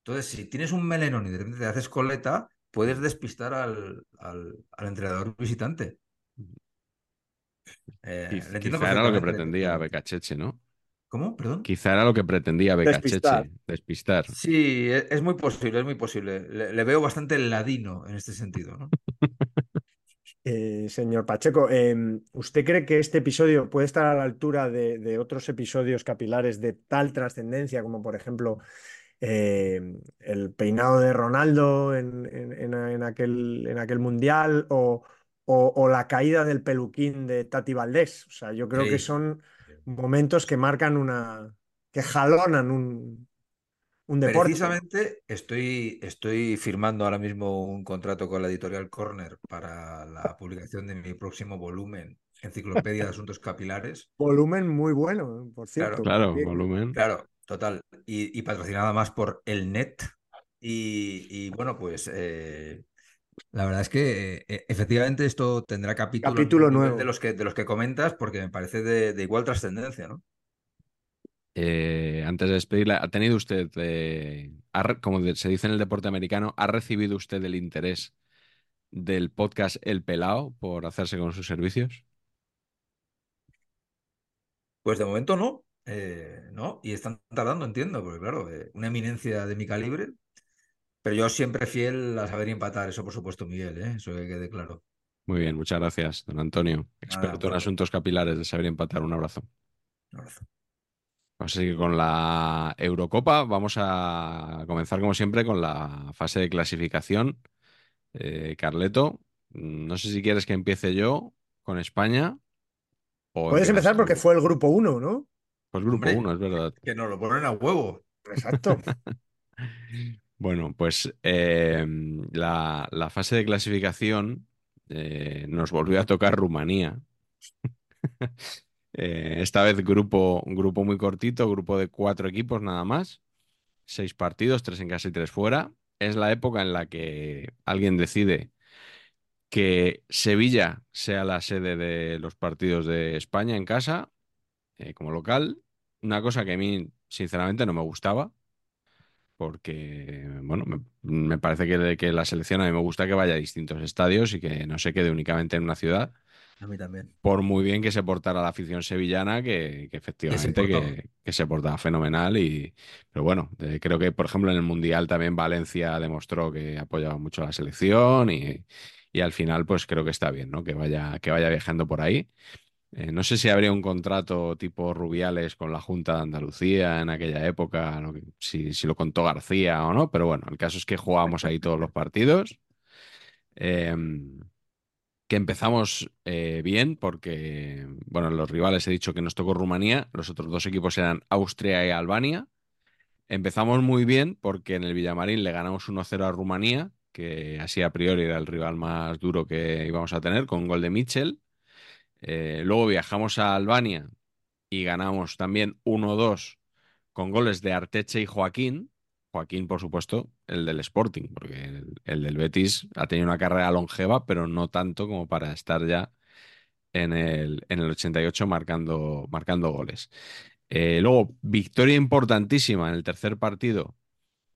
Entonces, si tienes un melenón y de repente te haces coleta, puedes despistar al, al, al entrenador visitante. Eh, Quizá era lo que pretendía. Becacheche, ¿no? ¿Cómo? Perdón. Quizá era lo que pretendía Despistar. Becacheche, despistar. Sí, e- es muy posible, es muy posible. Le, le veo bastante ladino en este sentido, ¿no? Eh, señor Pacheco, em, ¿usted cree que este episodio puede estar a la altura de, de otros episodios capilares de tal trascendencia como, por ejemplo, em, el peinado de Ronaldo en, en- en- en aquel, en aquel mundial o, o- o la caída del peluquín de Tati Valdés? O sea, yo creo que Sí. son momentos que marcan una, que jalonan un, un deporte. Precisamente estoy, estoy firmando ahora mismo un contrato con la editorial Corner para la publicación de mi próximo volumen, Enciclopedia de Asuntos Capilares. Volumen muy bueno, por cierto. Claro, volumen. claro, total. Y, y patrocinada más por el Net. Y, y bueno, pues eh, la verdad es que eh, efectivamente esto tendrá capítulos Capítulo nuevo. de los que, de los que comentas, porque me parece de, de igual trascendencia, ¿no? Eh, antes de despedirla, ¿ha tenido usted, eh, ha como se dice en el deporte americano, ha recibido usted el interés del podcast El Pelao por hacerse con sus servicios? Pues de momento no, eh, no, y están tardando, entiendo, porque claro, eh, una eminencia de mi calibre, pero yo siempre fiel a saber empatar, eso por supuesto, Miguel, ¿eh? Eso que quede claro. Muy bien, muchas gracias, don Antonio, Nada, experto en asuntos capilares de saber empatar. Un abrazo. un abrazo. Así que con la Eurocopa vamos a comenzar como siempre con la fase de clasificación. Eh, Carleto, no sé si quieres que empiece yo con España o Puedes empezar porque fue el grupo 1, ¿no? Pues grupo Hombre, 1, es verdad. que nos lo ponen a huevo. Exacto. Bueno, pues eh, la, fase de clasificación eh, nos volvió a tocar Rumanía. Eh, esta vez grupo, grupo muy cortito, grupo de cuatro equipos nada más, seis partidos, tres en casa y tres fuera. Es la época en la que alguien decide que Sevilla sea la sede de los partidos de España en casa, eh, como local. Una cosa que a mí, sinceramente, no me gustaba porque, bueno, me, me parece que, que la selección a mí me gusta que vaya a distintos estadios y que no se quede únicamente en una ciudad. A mí también. por muy bien que se portara la afición sevillana, que, que efectivamente que se portaba fenomenal. Y, pero bueno, eh, creo que, por ejemplo, en el Mundial también Valencia demostró que apoyaba mucho a la selección y, y al final, pues creo que está bien, ¿no? Que vaya, que vaya viajando por ahí. Eh, no sé si habría un contrato tipo Rubiales con la Junta de Andalucía en aquella época, si lo contó García o no, pero bueno, el caso es que jugábamos ahí todos los partidos. Em, que empezamos eh, bien porque, bueno, los rivales he dicho que nos tocó Rumanía, los otros dos equipos eran Austria y Albania. Empezamos muy bien porque en el Villamarín le ganamos 1-0 a Rumanía, que así a priori era el rival más duro que íbamos a tener, con un gol de Mitchell. Eh, luego viajamos a Albania y ganamos también 1-2 con goles de Arteche y Joaquín. Joaquín, por supuesto, el del Sporting, porque el, el del Betis ha tenido una carrera longeva, pero no tanto como para estar ya en el, en el 88 marcando, marcando goles. Eh, luego, victoria importantísima en el tercer partido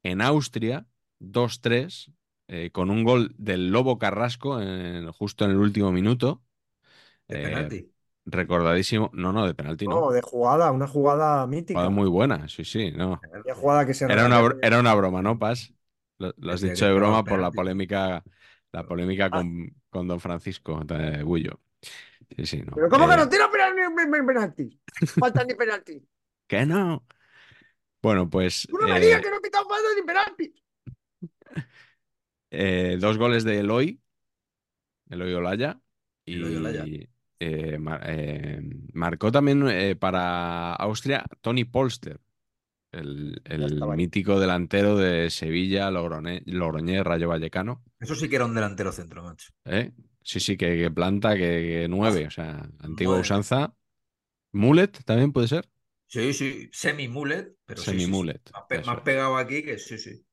en Austria, 2-3, eh, con un gol del Lobo Carrasco justo en el último minuto. De Eh, penalti. recordadísimo, no, no, de penalti no. No, de jugada, una jugada mítica. Jugada muy buena, sí, sí, no. Una jugada que se Era una, era una broma, ¿no, Paz? Lo, lo has dicho de broma por la polémica, la polémica Ah. con, con don Francisco de Bullo. Sí, sí, no. Pero ¿cómo que Eh, no tira penalti? Falta ni penalti. que no. Bueno, pues Tú no me eh, digas que no he pitado falta ni penalti. eh, dos goles de Eloy, Eloy Olaya, y Eloy Olaya. Eh, eh, marcó también eh, para Austria Tony Polster, el, el mítico delantero de Sevilla, Logroñé, Rayo Vallecano. Eso sí que era un delantero centro, macho. ¿eh? Sí, sí, que, que planta, que, que nueve, o sea, antigua Nueve. usanza. Mullet también puede ser. Sí, sí, semi-mullet, pero sí, sí, Más, pegado aquí que sí, sí.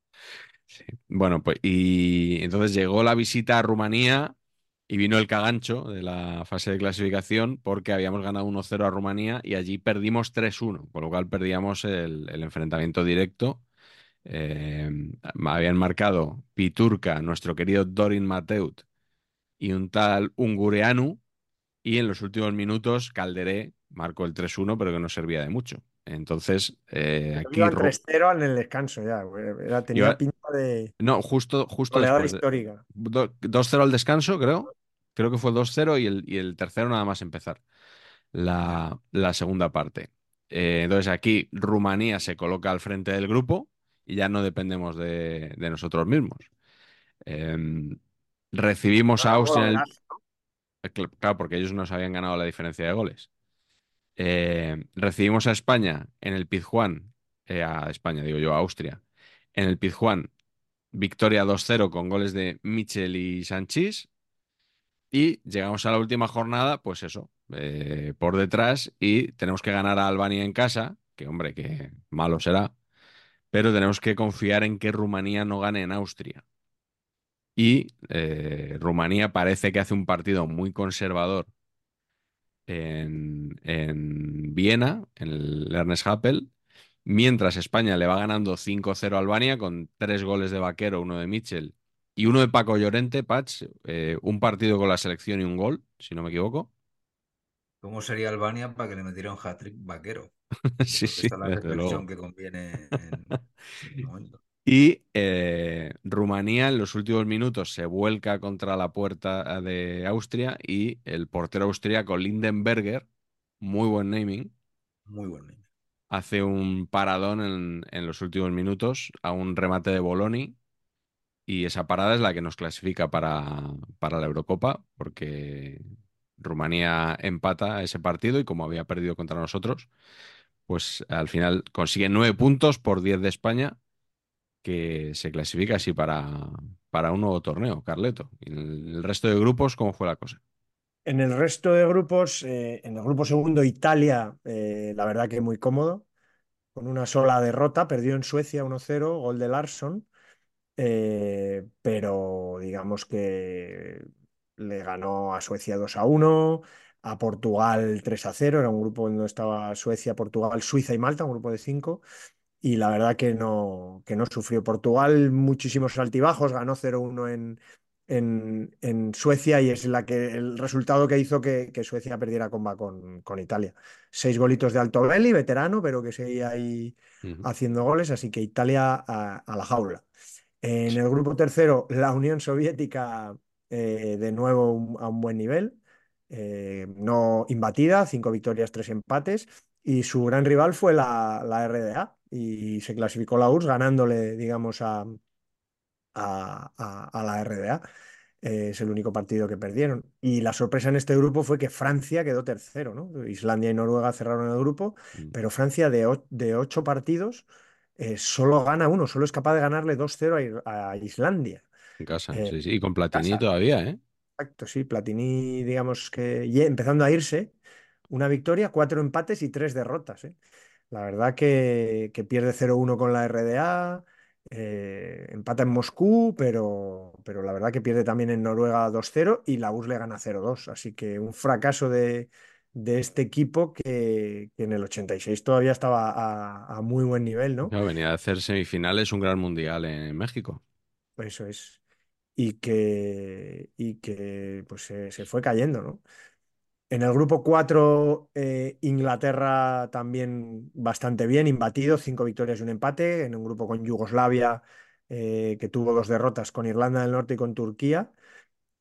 Sí. Bueno, pues y entonces llegó la visita a Rumanía y vino el cagancho de la fase de clasificación porque habíamos ganado 1-0 a Rumanía y allí perdimos 3-1, con lo cual perdíamos el, el enfrentamiento directo. Eh, habían marcado Piturca, nuestro querido Dorin Mateut y un tal Ungureanu y en los últimos minutos Calderé marcó el 3-1 pero que no servía de mucho. Entonces, eh, aquí... Iban Ru- 3-0 en el descanso ya. Era- tenía Iba- pinta de No, justo, justo después. de- histórica. Do- 2-0 al descanso, creo. Creo que fue 2-0 y el, y el tercero nada más empezar la, la segunda parte. Eh, entonces aquí Rumanía se coloca al frente del grupo y ya no dependemos de, de nosotros mismos. Em, recibimos a Austria en el-. Cl- Claro, porque ellos nos habían ganado la diferencia de goles. Eh, recibimos a España en el Pizjuán, eh, a España, digo yo, a Austria, en el Pizjuán, victoria 2-0 con goles de Michel y Sanchís. Y llegamos a la última jornada, pues eso, eh, por detrás y tenemos que ganar a Albania en casa, que hombre, que malo será, pero tenemos que confiar en que Rumanía no gane en Austria. Y eh, Rumanía parece que hace un partido muy conservador en, en Viena, en el Ernest Happel, mientras España le va ganando 5-0 a Albania con tres goles de Vaquero, uno de Mitchell y uno de Paco Llorente, Patch, eh, un partido con la selección y un gol, si no me equivoco. ¿Cómo sería Albania para que le metiera un hat-trick vaquero? sí, sí, esta es la reflexión que conviene en este momento. Y eh, Rumanía en los últimos minutos se vuelca contra la puerta de Austria y el portero austríaco Lindenberger, muy buen naming, Muy bueno. hace un paradón en, en los últimos minutos a un remate de Boloni y esa parada es la que nos clasifica para, para la Eurocopa porque Rumanía empata ese partido y como había perdido contra nosotros, pues al final consigue nueve puntos por 10 de España que se clasifica así para, para un nuevo torneo, Carleto. ¿Y en el resto de grupos cómo fue la cosa? En el resto de grupos, eh, en el grupo segundo, Italia, eh, la verdad que muy cómodo, con una sola derrota, perdió en Suecia 1-0, gol de Larsson, eh, pero digamos que le ganó a Suecia 2-1, a Portugal 3-0, era un grupo donde estaba Suecia, Portugal, Suiza y Malta, un grupo de cinco, y la verdad que no, que no sufrió. Portugal muchísimos altibajos, ganó 0-1 en, en, en Suecia y es la que, el resultado que hizo que, que Suecia perdiera comba con, con Italia. Seis golitos de Altobelli, veterano, pero que seguía ahí haciendo goles, así que Italia a, a la jaula. En el grupo tercero, la Unión Soviética eh, de nuevo un- a un buen nivel, eh, no imbatida, cinco victorias, tres empates, y su gran rival fue la, la RDA, y se clasificó la URSS ganándole, digamos, a, a, a- a la RDA. Eh, es el único partido que perdieron. Y la sorpresa en este grupo fue que Francia quedó tercero, ¿no? Islandia y Noruega cerraron el grupo, Mm. pero Francia de, de ocho partidos eh, solo gana uno, solo es capaz de ganarle 2-0 a, a Islandia. En casa, Eh, sí, sí. Y con Platini casa. todavía, ¿eh? Exacto, sí, Platini, digamos que ye- empezando a irse, una victoria, cuatro empates y tres derrotas, ¿eh? La verdad que, que pierde 0-1 con la RDA, eh, empata en Moscú, pero, pero la verdad que pierde también en Noruega 2-0 y la URSS le gana 0-2. Así que un fracaso de, de este equipo que, que en el 86 todavía estaba a, a muy buen nivel, ¿no? Venía a hacer semifinales un gran mundial en México. Eso es. Y que, y que pues se, se fue cayendo, ¿no? En el grupo 4, eh, Inglaterra también bastante bien, imbatido, cinco victorias y un empate. En un grupo con Yugoslavia, eh, que tuvo dos derrotas con Irlanda del Norte y con Turquía.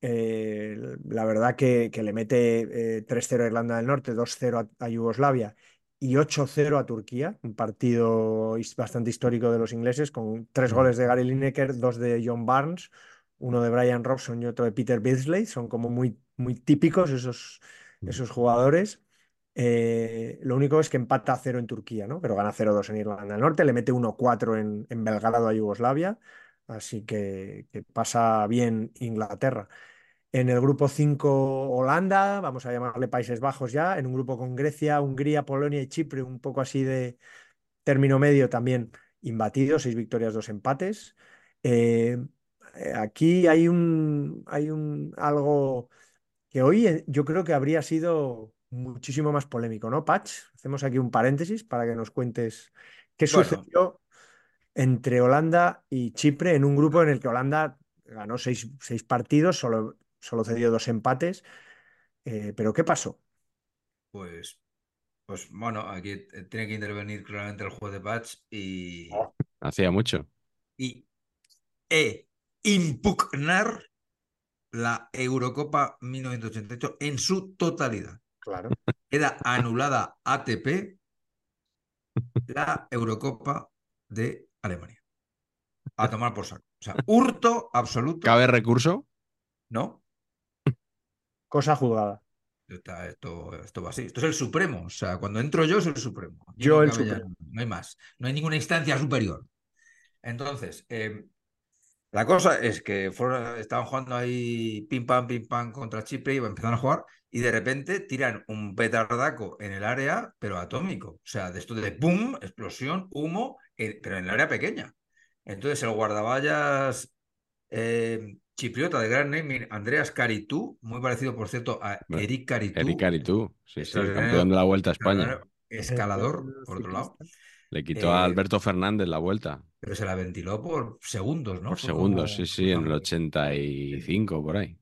Eh, la verdad que, que le mete eh, 3-0 a Irlanda del Norte, 2-0 a, a Yugoslavia y 8-0 a Turquía, un partido bastante histórico de los ingleses, con tres goles de Gary Lineker, dos de John Barnes, uno de Brian Robson y otro de Peter Beardsley. Son como muy, muy típicos esos, Mm. esos jugadores. Eh, lo único es que empata a 0 en Turquía, ¿no? Pero gana 0-2 en Irlanda del Norte, le mete 1-4 en, en Belgrado a Yugoslavia, así que, que pasa bien Inglaterra. En el grupo 5, Holanda, vamos a llamarle Países Bajos ya. En un grupo con Grecia, Hungría, Polonia y Chipre, un poco así de término medio también imbatido, seis victorias, dos empates. Eh, aquí hay un, hay un algo que hoy eh, yo creo que habría sido muchísimo más polémico, ¿no, Patch? Hacemos aquí un paréntesis para que nos cuentes qué Bueno, sucedió entre Holanda y Chipre en un grupo en el que Holanda ganó seis, seis partidos, solo, solo cedió dos empates. Eh, pero ¿qué pasó? pues, pues bueno, aquí eh, tiene que intervenir claramente el juez de Patch y, Hacía mucho. y e impugnar la Eurocopa 1988 en su totalidad. Claro. Queda anulada ATP la Eurocopa de Alemania. A tomar por saco. O sea, hurto absoluto. ¿Cabe recurso? ¿No? Cosa juzgada. Está- Esto, esto va así. Esto es el Supremo. O sea, cuando entro yo es el Supremo. Yo el Supremo. no hay más. No hay ninguna instancia superior. Entonces, eh, la cosa es que fueron- estaban jugando ahí pim pam, pim pam contra Chipre y empezaron a jugar y de repente tiran un petardaco en el área, pero atómico. O sea, de esto de pum, explosión, humo, eh, pero en el área pequeña. Entonces el guardaballas eh, chipriota de gran naming, Andreas Caritú, muy parecido, por cierto, a Bueno, Eric Caritú. Eric Caritú, sí, sí, extraordinario- campeón de la Vuelta a España. Escalador, por otro lado. Le quitó Eh, a Alberto Fernández la vuelta Pero se la ventiló por segundos, ¿no? por segundos, como- sí, sí, en el como- 85 por ahí.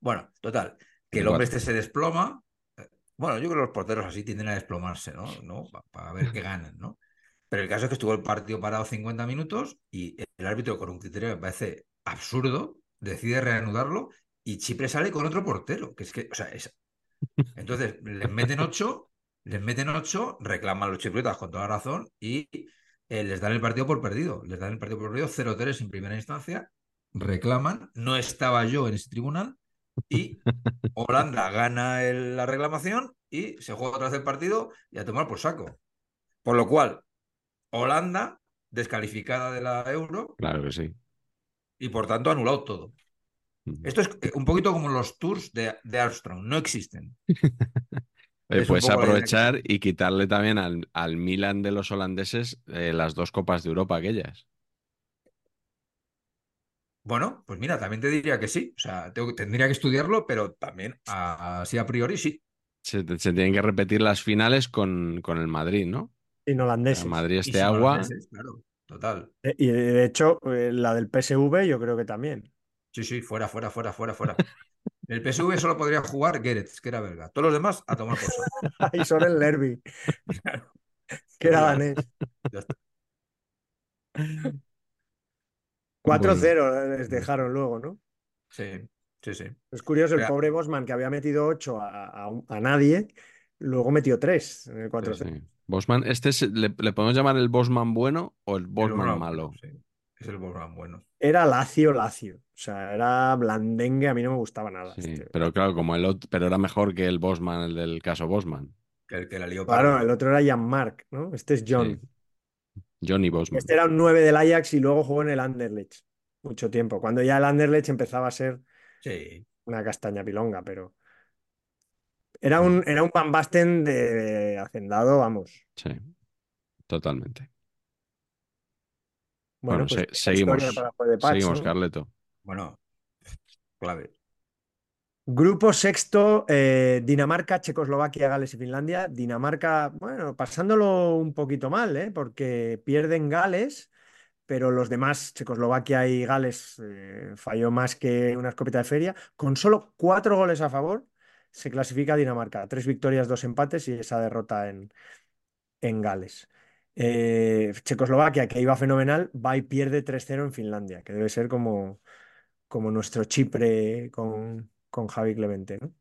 Bueno, total, que el hombre este se desploma. Eh, Bueno, yo creo que los porteros así tienden a desplomarse, ¿no? ¿No? Pa- Para ver qué ganan, ¿no? Pero el caso es que estuvo el partido parado 50 minutos y el árbitro, con un criterio que me parece absurdo, decide reanudarlo y Chipre sale con otro portero, que es que, o sea, es... Entonces, les meten ocho, les meten ocho, reclaman los chipriotas con toda razón y eh, les dan el partido por perdido. Les dan el partido por perdido 0-3 en primera instancia, reclaman, no estaba yo en ese tribunal y Holanda gana el- la reclamación y se juega otra vez el partido y a tomar por saco. Por lo cual, Holanda descalificada de la Euro Claro que sí. Y por tanto anulado todo. Esto es eh, un poquito como los tours de, de Armstrong, no existen. Oye, puedes aprovechar y quitarle también al, al Milan de los holandeses eh, las dos copas de Europa aquellas. Bueno, pues mira, también te diría que sí. O sea, tengo- tendría que estudiarlo, pero también a- así a priori sí. Se, se tienen que repetir las finales con, con el Madrid, ¿no? En El holandeses. Madrid Y este sin agua. claro, total. Eh, Y de hecho, eh, la del PSV yo creo que también. Sí, sí, fuera, fuera, fuera, fuera, fuera. El PSV solo podría jugar Gerets, que era belga. Todos los demás a tomar saco. Y son el Lerby, Claro. que era danés. ya está. 4-0 les dejaron luego, ¿no? Sí, sí, sí. Es curioso, el Mira. pobre Bosman, que había metido 8 a, a a nadie, luego metió 3 en el 4-0. Sí. Bosman, ¿este es- le, le podemos llamar el Bosman bueno o el Bosman malo? sí. Es el Bosman bueno. Era lacio, lacio. O sea, era blandengue, a mí no me gustaba nada. Sí, este. pero claro, como el otro, pero era mejor que el Bosman, el del caso Bosman. Que el que la lió Claro, el otro era Jan-Marc, ¿no? Este es John. Sí. Johnny Bosman. Este era un 9 del Ajax y luego jugó en el Anderlecht mucho tiempo. Cuando ya el Anderlecht empezaba a ser Sí, una castaña pilonga, pero. Era un, era un Van Basten de, hacendado, vamos. Sí, totalmente. Bueno, Bueno, pues se- seguimos, seguimos, ¿no? Carleto. bueno, clave. Grupo sexto, eh, Dinamarca, Checoslovaquia, Gales y Finlandia. Dinamarca, bueno, pasándolo un poquito mal, ¿eh? Porque pierden Gales, pero los demás, Checoslovaquia y Gales, eh, falló más que una escopeta de feria. Con solo cuatro goles a favor, se clasifica Dinamarca. Tres victorias, dos empates y esa derrota en, en Gales. Eh, Checoslovaquia, que iba fenomenal, va y pierde 3-0 en Finlandia, que debe ser como, como nuestro Chipre con, con Javi Clemente, ¿no?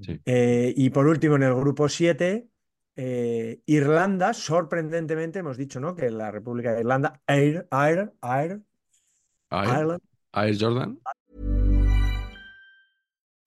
Sí. Eh, y por último, en el grupo 7, eh, Irlanda, sorprendentemente, hemos dicho, ¿no? Que la República de Irlanda, Air, Air, Air, Air, Air Jordan.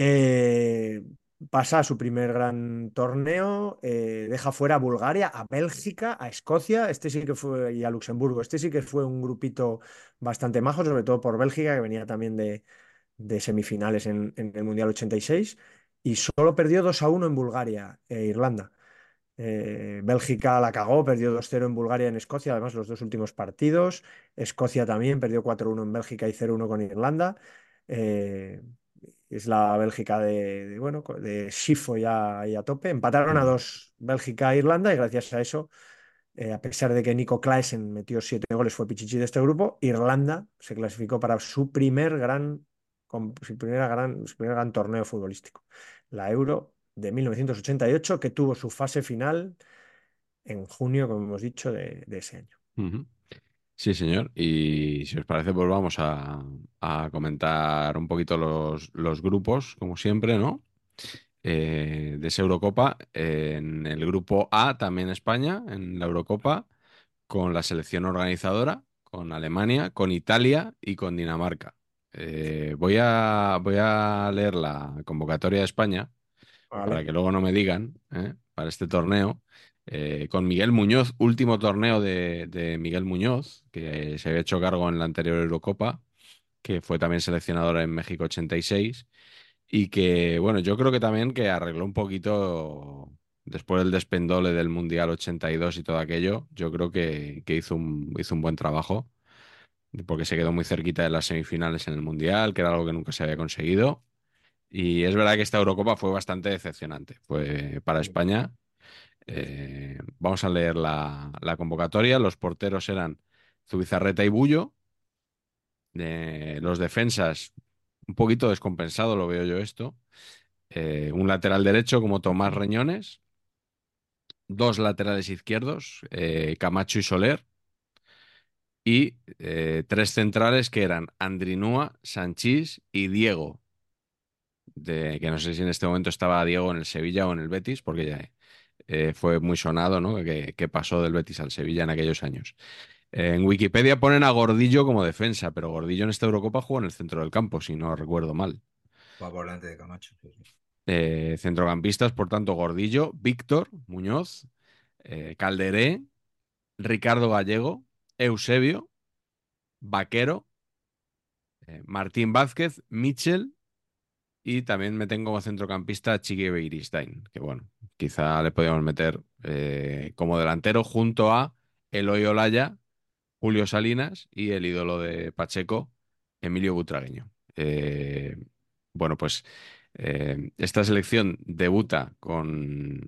Eh, pasa a su primer gran torneo, eh, deja fuera a Bulgaria, a Bélgica, a Escocia, este sí que fue, y a Luxemburgo. Este sí que fue un grupito bastante majo, sobre todo por Bélgica, que venía también de, semifinales en, el Mundial 86, y solo perdió 2 a 1 en Bulgaria e Irlanda. Bélgica la cagó, perdió 2-0 en Bulgaria y en Escocia, además los dos últimos partidos. Escocia también perdió 4-1 en Bélgica y 0-1 con Irlanda. Eh, es la Bélgica de, de, bueno, de Schifo ya, ya a tope. Empataron a dos Bélgica e Irlanda y gracias a eso, eh, a pesar de que Nico Claesen metió siete goles, fue Pichichi de este grupo, Irlanda se clasificó para su primer gran, con, su primera gran, su primer gran torneo futbolístico, la Euro de 1988, que tuvo su fase final en junio, como hemos dicho, de, de ese año. Sí, señor. Y si os parece, pues vamos a, a comentar un poquito los, los grupos, como siempre, ¿no? Eh, de esa Eurocopa. En el grupo A, también España, en la Eurocopa, con la selección organizadora, con Alemania, con Italia y con Dinamarca. Eh, voy a, voy a leer la convocatoria de España Vale. para que luego no me digan, ¿eh? para este torneo, eh, con Miguel Muñoz, último torneo de, de Miguel Muñoz, que se había hecho cargo en la anterior Eurocopa, que fue también seleccionador en México 86, y que, bueno, yo creo que también que arregló un poquito, después del despendole del Mundial 82 y todo aquello, yo creo que, que hizo un, hizo un buen trabajo, porque se quedó muy cerquita de las semifinales en el Mundial, que era algo que nunca se había conseguido. Y es verdad que esta Eurocopa fue bastante decepcionante. Fue para España. Eh, vamos a leer la, convocatoria. Los porteros eran Zubizarreta y Bullo. Eh, los defensas, un poquito descompensado lo veo yo esto. Eh, un lateral derecho como Tomás Reñones. Dos laterales izquierdos, Camacho y Soler. Y tres centrales que eran Andrinúa, Sanchís y Diego de que no sé si en este momento estaba Diego en el Sevilla o en el Betis, porque ya eh, fue muy sonado, ¿no? Que, que, pasó del Betis al Sevilla en aquellos años. Eh, en Wikipedia ponen a Gordillo como defensa, pero Gordillo en esta Eurocopa jugó en el centro del campo, si no recuerdo mal. Va por delante de Camacho. Eh, centrocampistas, por tanto, Gordillo, Víctor, Muñoz, eh, Calderé, Ricardo Gallego, Eusebio, Vaquero, Martín Vázquez, Mitchell y también me tengo como centrocampista a Chiqui Beiristain, que bueno, quizá le podíamos meter eh, como delantero junto a Eloy Olaya, Julio Salinas y el ídolo de Pacheco, Emilio Butragueño. Eh, bueno, pues eh, esta selección debuta con,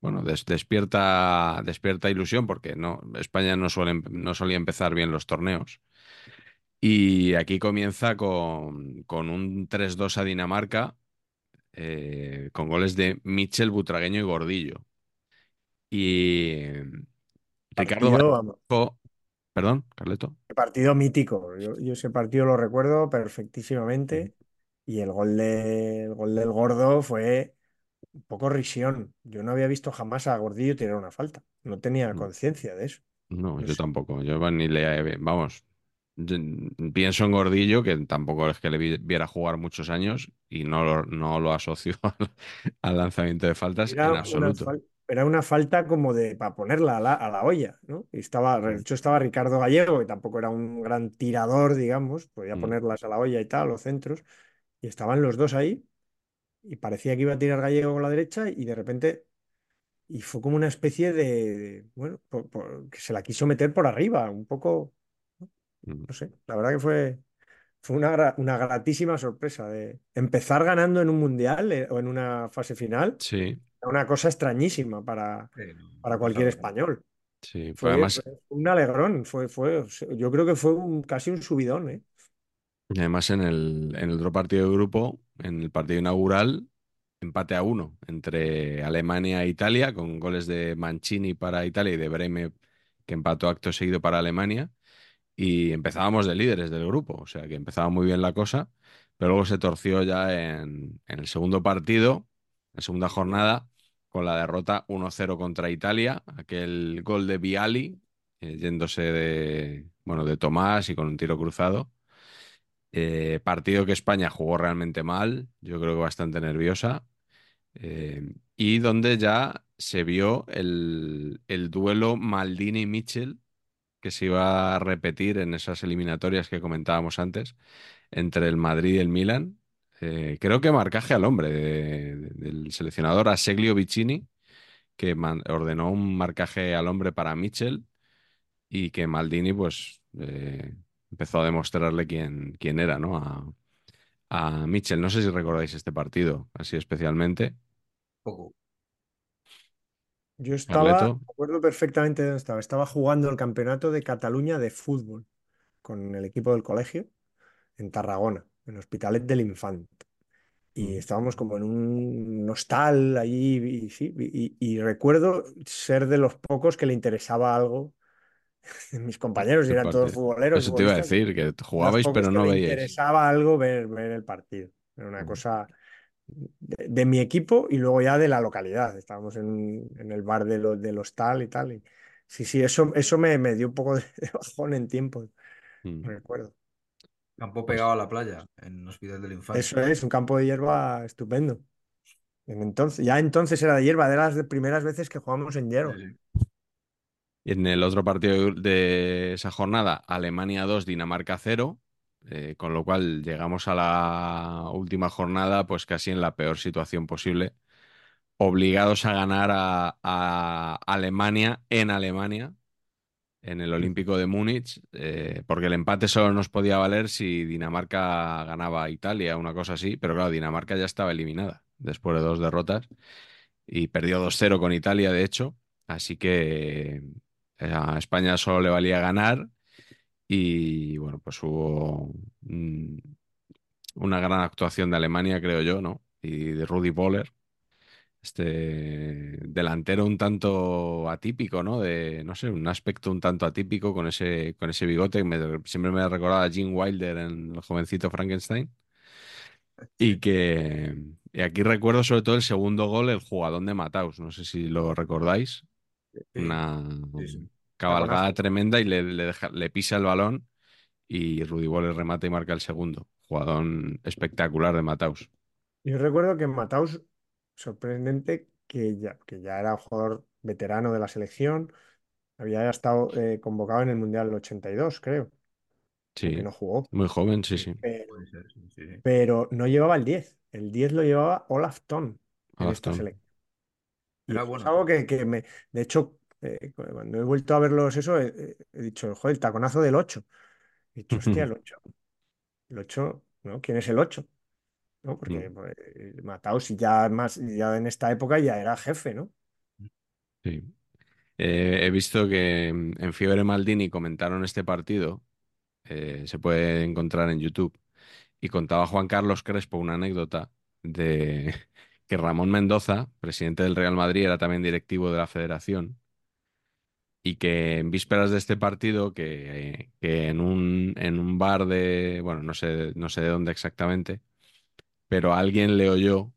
bueno, des- despierta, despierta ilusión porque no, España no suele, no solía empezar bien los torneos. Y aquí comienza con, con un 3-2 a Dinamarca, eh, con goles de Michel, Butragueño y Gordillo. Y eh, Ricardo Partido, perdón, Carleto. partido mítico. Yo, yo ese partido lo recuerdo perfectísimamente. Y el gol de- el gol del gordo fue un poco risión. Yo no había visto jamás a Gordillo tirar una falta. No tenía Mm. conciencia de eso. No, No yo sé. tampoco. Yo ni le, vamos, pienso en Gordillo, que tampoco es que le vi- viera jugar muchos años y no lo, no lo asocio al, al lanzamiento de faltas Era en una, absoluto. fal- era una falta como de para ponerla a la, a la olla, ¿no? Y estaba, de hecho, estaba Ricardo Gallego, que tampoco era un gran tirador, digamos, podía Mm. ponerlas a la olla y tal, los centros, y estaban los dos ahí, y parecía que iba a tirar Gallego con la derecha, y de repente, y fue como una especie de, de- bueno, por- por- que se la quiso meter por arriba, un poco. No sé, la verdad que fue, fue una, una gratísima sorpresa de empezar ganando en un mundial eh, o en una fase final. Sí, Una cosa extrañísima para, para cualquier español. sí. Fue Fue, además, un alegrón, fue, fue, yo creo que fue un- casi un subidón, ¿eh? y además en el, en el otro partido de grupo, en el partido inaugural, empate a uno entre Alemania e Italia, con goles de Mancini para Italia y de Breme, que empató acto seguido para Alemania. Y empezábamos de líderes del grupo, o sea que empezaba muy bien la cosa, pero luego se torció ya en, en el segundo partido, la segunda jornada, con la derrota 1-0 contra Italia, aquel gol de Viali, eh, yéndose de, bueno, de Tomás y con un tiro cruzado. Eh, partido que España jugó realmente mal, yo creo que bastante nerviosa, eh, y donde ya se vio el, el duelo Maldini-Mitchell que se iba a repetir en esas eliminatorias que comentábamos antes entre el Madrid y el Milan. Eh, creo que marcaje al hombre de- de- del seleccionador Aseglio Vicini, que ordenó un marcaje al hombre para Mitchell y que Maldini pues eh, empezó a demostrarle quién, quién era, ¿no? A, a Mitchell. No sé si recordáis este partido así especialmente. Poco. Yo estaba, me acuerdo perfectamente de dónde estaba. Estaba jugando el campeonato de Cataluña de fútbol con el equipo del colegio en Tarragona, en Hospitalet del Infant. Y Mm. estábamos como en un hostal allí, y, sí, y, y recuerdo ser de los pocos que le interesaba algo. Mis compañeros eran todos futboleros, Eso te iba a decir, que jugabais pero que no le interesaba algo ver, ver el partido. Era una Mm. cosa de, de mi equipo y luego ya de la localidad. Estábamos en, en el bar de lo- del hostal y tal. y- sí, sí, eso, eso me, me dio un poco de, de bajón en tiempo, Mm. recuerdo. Campo Pues- pegado a la playa, en Hospital del Infante. Eso es, un campo de hierba estupendo. En entonces, ya entonces era de hierba, de las primeras veces que jugamos en hierba. Y en el otro partido de esa jornada, Alemania 2, Dinamarca 0, eh, con lo cual llegamos a la última jornada pues casi en la peor situación posible, obligados a ganar a, a Alemania en Alemania, en el Olímpico de Múnich, eh, porque el empate solo nos podía valer si Dinamarca ganaba a Italia, una cosa así, pero claro, Dinamarca ya estaba eliminada después de dos derrotas y perdió 2-0 con Italia, de hecho, así que eh, a España solo le valía ganar y bueno, pues hubo una gran actuación de Alemania, creo yo, ¿no? Y de Rudi Voller, este delantero un tanto atípico, ¿no? De, no sé, un aspecto un tanto atípico con ese, con ese bigote que me- siempre me ha recordado a Gene Wilder en el jovencito Frankenstein. Y que y aquí recuerdo sobre todo el segundo gol, el jugadón de Mataus. No sé si lo recordáis. Sí, Una sí, sí. Cabalgada tremenda y le, le deja- le pisa el balón y Rudy Boller remata y marca el segundo. Jugadón espectacular de Mataus. Yo recuerdo que en Mataus, sorprendente que ya, que ya era un jugador veterano de la selección, Había estado eh, convocado en el Mundial del 82, creo, Sí, no jugó. muy joven, sí, sí. Pero, Puede ser, sí, sí, sí. pero no llevaba el 10. El 10 lo llevaba Olaf Thon en esta Olaf Thon. selección. Y es bueno. algo que, que me. De hecho, eh, cuando he vuelto a verlos, eso, he, he- he dicho, joder, el taconazo del 8. He dicho, hostia, el 8. El 8, ¿no? ¿Quién es el 8? ¿No? Porque pues, Mataos ya más, ya en esta época ya era jefe, ¿no? Sí. Eh, he visto que en Fiebre Maldini comentaron este partido, eh, se puede encontrar en YouTube, y contaba Juan Carlos Crespo una anécdota de que Ramón Mendoza, presidente del Real Madrid, era también directivo de la federación, y que en vísperas de este partido, que, que en un, en un bar de, bueno, no sé, no sé de dónde exactamente, pero alguien le oyó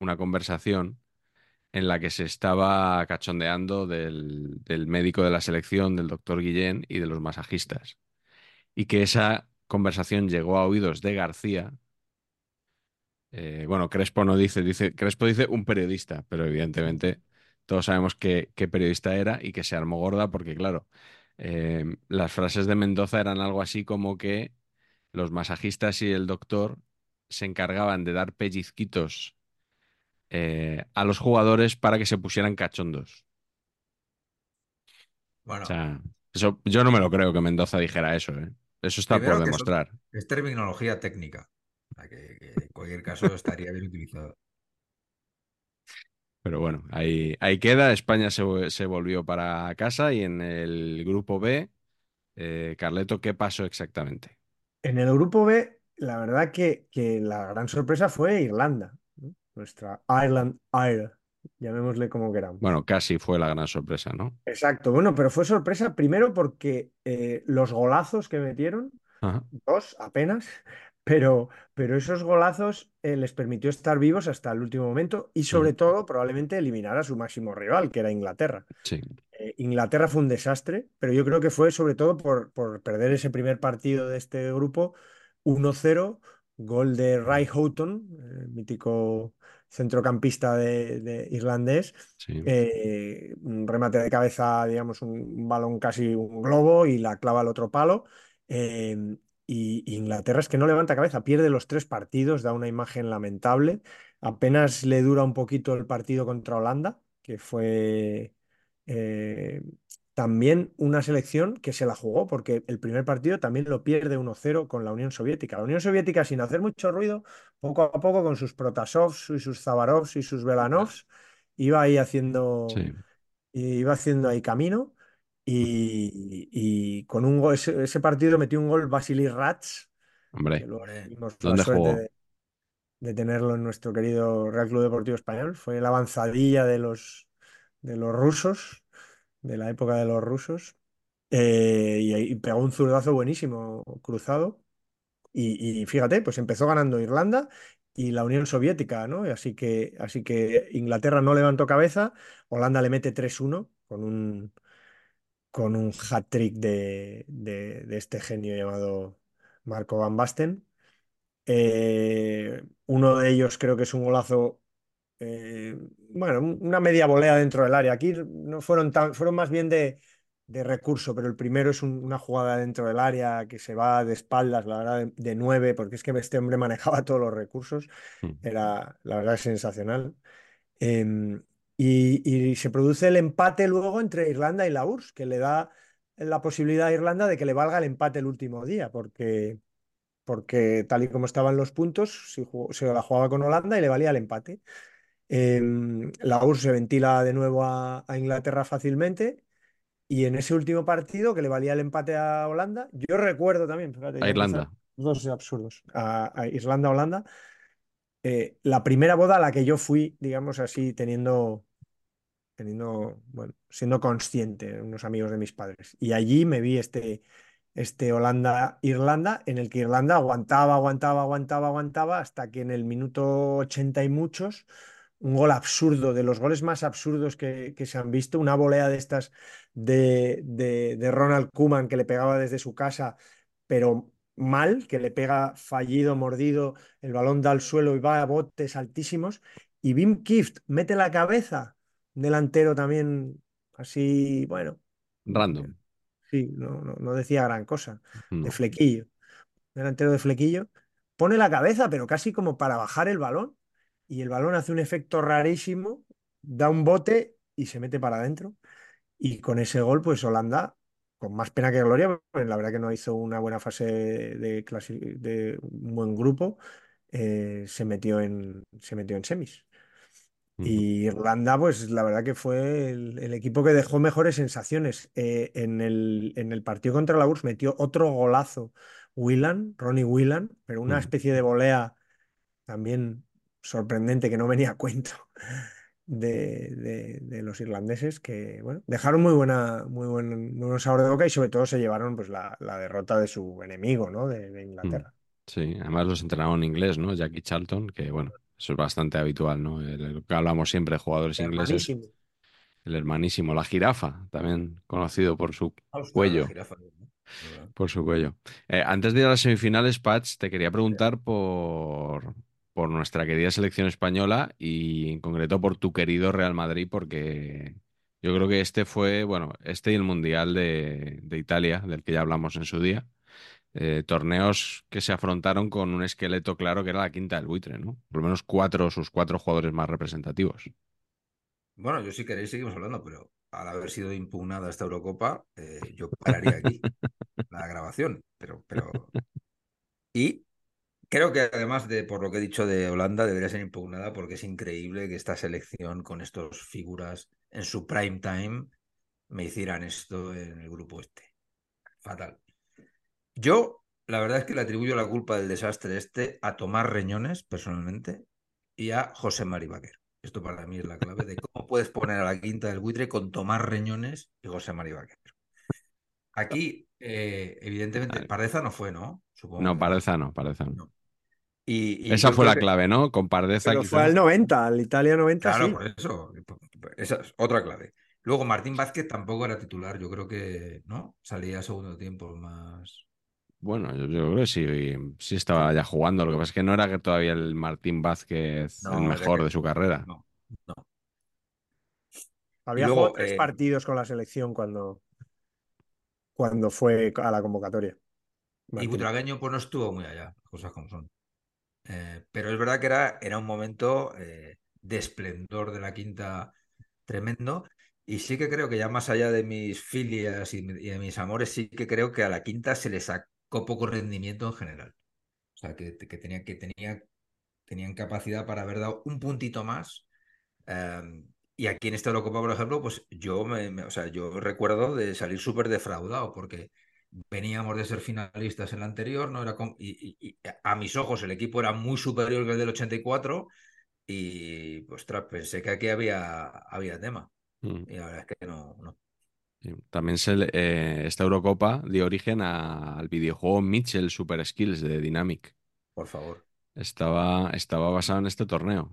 una conversación en la que se estaba cachondeando del, del médico de la selección, del doctor Guillén y de los masajistas. Y que esa conversación llegó a oídos de García. Eh, bueno, Crespo no dice, dice, Crespo dice un periodista, pero evidentemente todos sabemos qué periodista era y que se armó gorda porque, claro, eh, las frases de Mendoza eran algo así como que los masajistas y el doctor se encargaban de dar pellizquitos eh, a los jugadores para que se pusieran cachondos. O Bueno, sea, eso, yo no me lo creo que Mendoza dijera eso, ¿eh? Eso está por eso demostrar. es terminología técnica. O sea, que, que en cualquier caso estaría bien utilizado. Pero bueno, ahí, ahí queda. España se, se volvió para casa y en el grupo B, eh, Carleto, ¿qué pasó exactamente? En el grupo B, la verdad que, que la gran sorpresa fue Irlanda, ¿no? Nuestra Ireland Ire, llamémosle como queramos. Bueno, casi fue la gran sorpresa, ¿no? Exacto, bueno, pero fue sorpresa primero porque eh, los golazos que metieron, Ajá, dos apenas, pero, pero esos golazos eh, les permitió estar vivos hasta el último momento y sobre todo probablemente eliminar a su máximo rival, que era Inglaterra. sí, Eh, Inglaterra fue un desastre, pero yo creo que fue sobre todo por, por perder ese primer partido de este grupo 1-0, gol de Ray Houghton, el mítico centrocampista de, de irlandés, sí, eh, un remate de cabeza, digamos, un, un balón casi un globo y la clava al otro palo. Eh, y Inglaterra es que no levanta cabeza, pierde los tres partidos, da una imagen lamentable. Apenas le dura un poquito el partido contra Holanda, que fue eh, también una selección que se la jugó, porque el primer partido también lo pierde 1-0 con la Unión Soviética. La Unión Soviética, sin hacer mucho ruido, poco a poco con sus Protasovs y sus Zabarovs y sus Belanovs, iba ahí haciendo, sí. iba haciendo ahí camino. Y, y con un gol, ese, ese partido metió un gol Vasily Rats, que Hombre, luego tuvimos la ¿dónde suerte jugó? de, de tenerlo en nuestro querido Real Club Deportivo Español. Fue la avanzadilla de los, de los rusos, de la época de los rusos. Eh, y, y pegó un zurdazo buenísimo, cruzado. Y, y fíjate, pues empezó ganando Irlanda y la Unión Soviética, ¿no? Así que, así que Inglaterra no levantó cabeza, Holanda le mete 3-1 con un, con un hat-trick de, de- de este genio llamado Marco Van Basten. Eh, uno de ellos creo que es un golazo, eh, bueno, un- una media volea dentro del área. Aquí no fueron tan, fueron más bien de, de recurso, pero el primero es un- una jugada dentro del área que se va de espaldas, la verdad, de, nueve, porque es que este hombre manejaba todos los recursos. Mm, Era, la verdad, sensacional. Em, y, y se produce el empate luego entre Irlanda y la URSS, que le da la posibilidad a Irlanda de que le valga el empate el último día, porque porque tal y como estaban los puntos, se, jugó- se la jugaba con Holanda y le valía el empate. Em, la URSS se ventila de nuevo a, a Inglaterra fácilmente y en ese último partido que le valía el empate a Holanda, yo recuerdo también, fíjate, A Irlanda. dos absurdos, a, a Irlanda-Holanda, eh, la primera boda a la que yo fui, digamos así, teniendo, teniendo, bueno, siendo consciente, unos amigos de mis padres. Y allí me vi este, este Holanda-Irlanda, en el que Irlanda aguantaba, aguantaba, aguantaba, aguantaba, hasta que en el minuto 80 y muchos, un gol absurdo, de los goles más absurdos que, que se han visto, una volea de estas de, de, de Ronald Koeman que le pegaba desde su casa, pero mal, que le pega fallido, mordido, el balón da al suelo y va a botes altísimos. Y Wim Kieft mete la cabeza, delantero también así, bueno, Random. Sí, no, no, no decía gran cosa. De flequillo. Delantero de flequillo. Pone la cabeza, pero casi como para bajar el balón. Y el balón hace un efecto rarísimo, da un bote y se mete para adentro. Y con ese gol, pues Holanda, con más pena que gloria, pues la verdad que no hizo una buena fase de, clasi- de un buen grupo, eh, se metió en, se metió en semis. Y Irlanda, pues la verdad que fue el, el equipo que dejó mejores sensaciones. Eh, en el, en el partido contra la URSS metió otro golazo Whelan, Ronnie Whelan, pero una Ujú. especie de volea también sorprendente que no venía a cuento de, de- de los irlandeses que, bueno, dejaron muy buena, muy buen, muy buen sabor de boca y sobre todo se llevaron pues la, la derrota de su enemigo, ¿no? De, de Mm. Inglaterra. Sí, además los entrenaron en inglés, ¿no? Jackie Charlton, que bueno, eso es bastante habitual, ¿no? El- lo que hablamos siempre de jugadores ingleses, Hermanísimo. el hermanísimo, la jirafa, también conocido por su Ostras, la cuello. jirafa, ¿no? ¿Verdad? Por su cuello. Eh, antes de ir a las semifinales, Patch, te quería preguntar por, por nuestra querida selección española y en concreto por tu querido Real Madrid, porque yo creo que este fue, bueno, este y el Mundial de, de Italia, del que ya hablamos en su día, eh, torneos que se afrontaron con un esqueleto claro que era la quinta del buitre, ¿no? Por lo menos cuatro, sus cuatro jugadores más representativos. Bueno, yo si queréis seguimos hablando, pero al haber sido impugnada esta Eurocopa, eh, yo pararía aquí la grabación. Pero, pero. Y creo que además de por lo que he dicho de Holanda, debería ser impugnada porque es increíble que esta selección con estas figuras en su prime time me hicieran esto en el grupo este. Fatal. Yo, la verdad es que le atribuyo la culpa del desastre este a Tomás Reñones, personalmente, y a José Mari Vaquero. Esto para mí es la clave de cómo puedes poner a la quinta del buitre con Tomás Reñones y José Mari Vaquero. Aquí, eh, evidentemente. Pardeza no fue, ¿no? Supongo No, que Pareza no, Pareza no. no. Y, y Esa fue la que- clave, ¿no? Con Pardeza Pero fue al 90, al Italia 90 Claro, sí. por eso. Esa es otra clave. Luego, Martín Vázquez tampoco era titular. Yo creo que, ¿no? Salía segundo tiempo más. Bueno, yo, yo creo que sí, sí estaba ya jugando. Lo que pasa es que no era que todavía el Martín Vázquez No, el mejor que- de su carrera. No, no. Había luego, jugado tres eh, partidos con la selección cuando, cuando fue a la convocatoria. Y Martín. Butragueño, pues no estuvo muy allá, cosas como son. Eh, pero es verdad que era, era un momento eh, de esplendor de la quinta tremendo. Y sí que creo que ya más allá de mis filias y, y de mis amores, sí que creo que a la quinta se le sacó poco rendimiento en general. O sea, que, que, tenía, que tenía, tenían capacidad para haber dado un puntito más. Eh, y aquí en esta Eurocopa, por ejemplo, pues yo me, me- o sea, yo recuerdo de salir súper defraudado porque veníamos de ser finalistas en la anterior, no era con- y, y- y a mis ojos el equipo era muy superior que el del 84 y pues ostras, pensé que aquí había, había tema. Mm, Y la verdad es que no, no. También se le- eh, esta Eurocopa dio origen a- al videojuego Mitchell Super Skills de Dynamic. Por favor. Estaba, estaba basado en este torneo.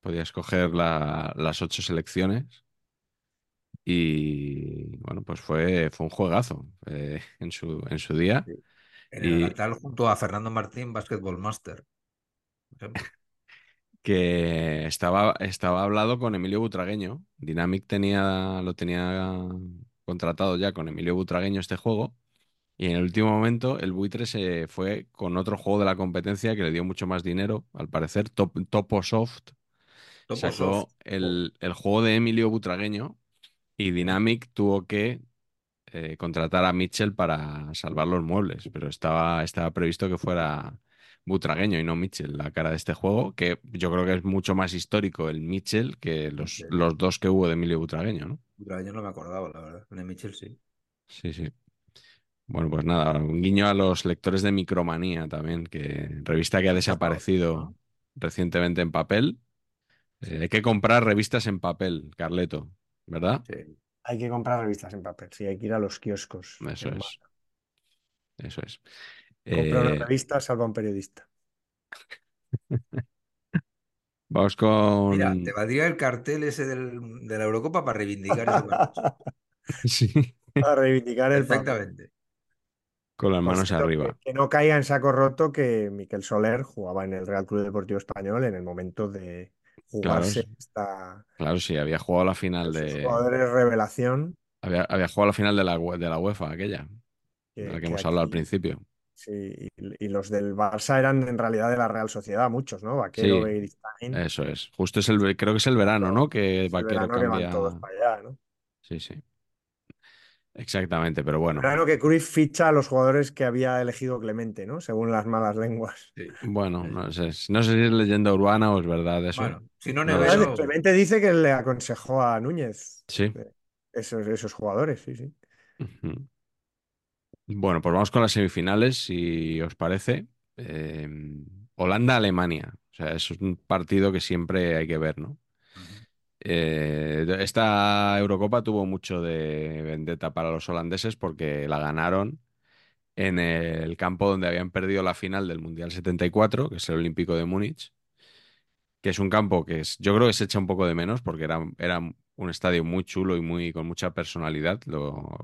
Podías coger la- las ocho selecciones y bueno, pues fue, fue un juegazo eh, en su, en su día. En Y- el Natal junto a Fernando Martín, Basketball Master. por ejemplo. Que estaba, estaba hablado con Emilio Butragueño. Dynamic tenía, lo tenía contratado ya con Emilio Butragueño este juego. Y en el último momento el buitre se fue con otro juego de la competencia que le dio mucho más dinero, al parecer, Top, Topo Soft. Topo Sacó el, el juego de Emilio Butragueño y Dynamic tuvo que eh, contratar a Mitchell para salvar los muebles, pero estaba, estaba previsto que fuera Butragueño y no Mitchell la cara de este juego, que yo creo que es mucho más histórico el Mitchell que los, los dos que hubo de Emilio Butragueño, ¿no? Yo no me acordaba, la verdad. De Mitchell sí. Sí, sí. Bueno, pues nada, un guiño a los lectores de Micromanía también, que revista que ha desaparecido recientemente en papel. Eh, hay que comprar revistas en papel, Carleto, ¿verdad? Sí. Hay que comprar revistas en papel, sí, hay que ir a los kioscos. Eso es. Eso es. Comprar una Eh, revista, salva a un periodista. vamos con... Mira, te valdría el cartel ese del- de la Eurocopa para reivindicar ese. Sí, A reivindicar el papel. Perfectamente. con las manos cierto, arriba. Que, que no caiga en saco roto que Miquel Soler jugaba en el Real Club Deportivo Español en el momento de jugarse Claro. esta, Claro, sí, había jugado la final de... jugadores revelación. Había, había jugado la final de la, de la UEFA, aquella, de la que, hemos hablado al principio. Sí, y, y los del Barça eran en realidad de la Real Sociedad, muchos, ¿no? Vaquero, Sí, eso es. Justo es el, creo que es el verano, ¿no? Que es el Vaquero que van todos para allá, ¿no? Sí, sí. Exactamente, pero El bueno. verano que Cruyff ficha a los jugadores que había elegido Clemente, ¿no? Según las malas lenguas. Sí. Bueno, no sé, no sé si es leyenda urbana o es verdad eso. Bueno, si no Clemente dice que le aconsejó a Núñez Sí. eh, esos, esos jugadores, sí, sí. Ujú. Bueno, pues vamos con las semifinales, si os parece. Eh, Holanda-Alemania. O sea, es un partido que siempre hay que ver, ¿no? Eh, esta Eurocopa tuvo mucho de vendetta para los holandeses porque la ganaron en el campo donde habían perdido la final del Mundial 74, que es el Olímpico de Múnich, que es un campo que es, yo creo que se echa un poco de menos porque era, era un estadio muy chulo y muy con mucha personalidad. Lo,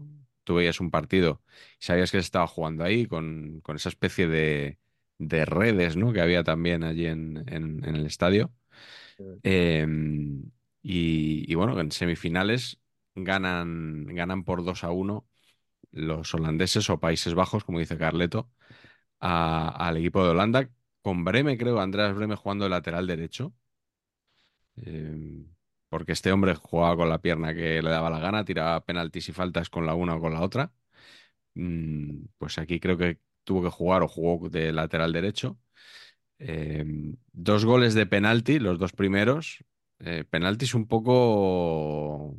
tú veías un partido y sabías que se estaba jugando ahí con, con esa especie de, de redes, ¿no? que había también allí en, en- en el estadio. Eh, y, y bueno, en semifinales ganan, ganan por 2 a uno los holandeses o Países Bajos, como dice Carleto, a- al equipo de Holanda, con Breme, creo, Andreas Breme jugando de lateral derecho. Eh, porque este hombre jugaba con la pierna que le daba la gana, tiraba penaltis y faltas con la una o con la otra. Mm, pues aquí creo que tuvo que jugar o jugó de lateral derecho. Eh, dos goles de penalti, los dos primeros. Eh, penaltis un poco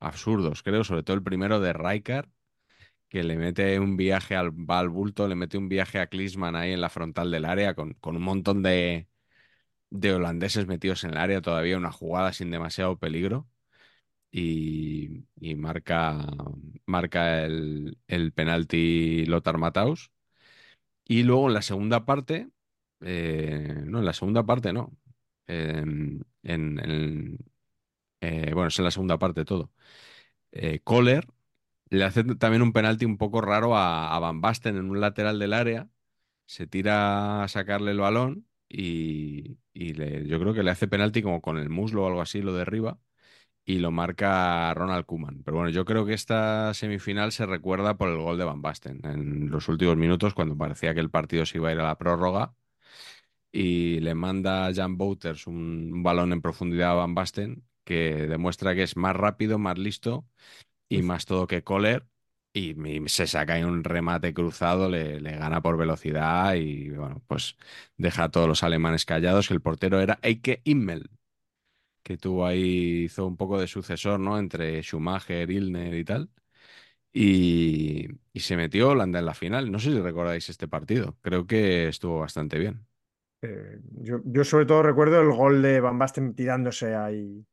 absurdos, creo, sobre todo el primero de Rijkaard, que le mete un viaje al, bulto, le mete un viaje a Klinsmann ahí en la frontal del área con, con un montón de, de holandeses metidos en el área, todavía una jugada sin demasiado peligro. Y, y marca, marca el, el penalti Lothar Matthaus. Y luego en la segunda parte, eh, no, en la segunda parte no. En- en- eh, bueno, es en la segunda parte todo. Eh, Kohler le hace también un penalti un poco raro a, a Van Basten en un lateral del área. Se tira a sacarle el balón y, y le- yo creo que le hace penalti como con el muslo o algo así, lo derriba y lo marca Ronald Koeman. Pero bueno, yo creo que esta semifinal se recuerda por el gol de Van Basten en los últimos minutos cuando parecía que el partido se iba a ir a la prórroga y le manda a Jan Wouters un, un balón en profundidad a Van Basten que demuestra que es más rápido, más listo y más todo que Kohler. Y, se saca un remate cruzado, le, le gana por velocidad y bueno, pues deja a todos los alemanes callados. que El portero era Eike Immel, que tuvo ahí, hizo un poco de sucesor, ¿no? Entre Schumacher, Ilner y tal. Y, y se metió Holanda en la final. No sé si recordáis este partido. Creo que estuvo bastante bien. Eh, yo, yo sobre todo recuerdo el gol de Van Basten tirándose ahí,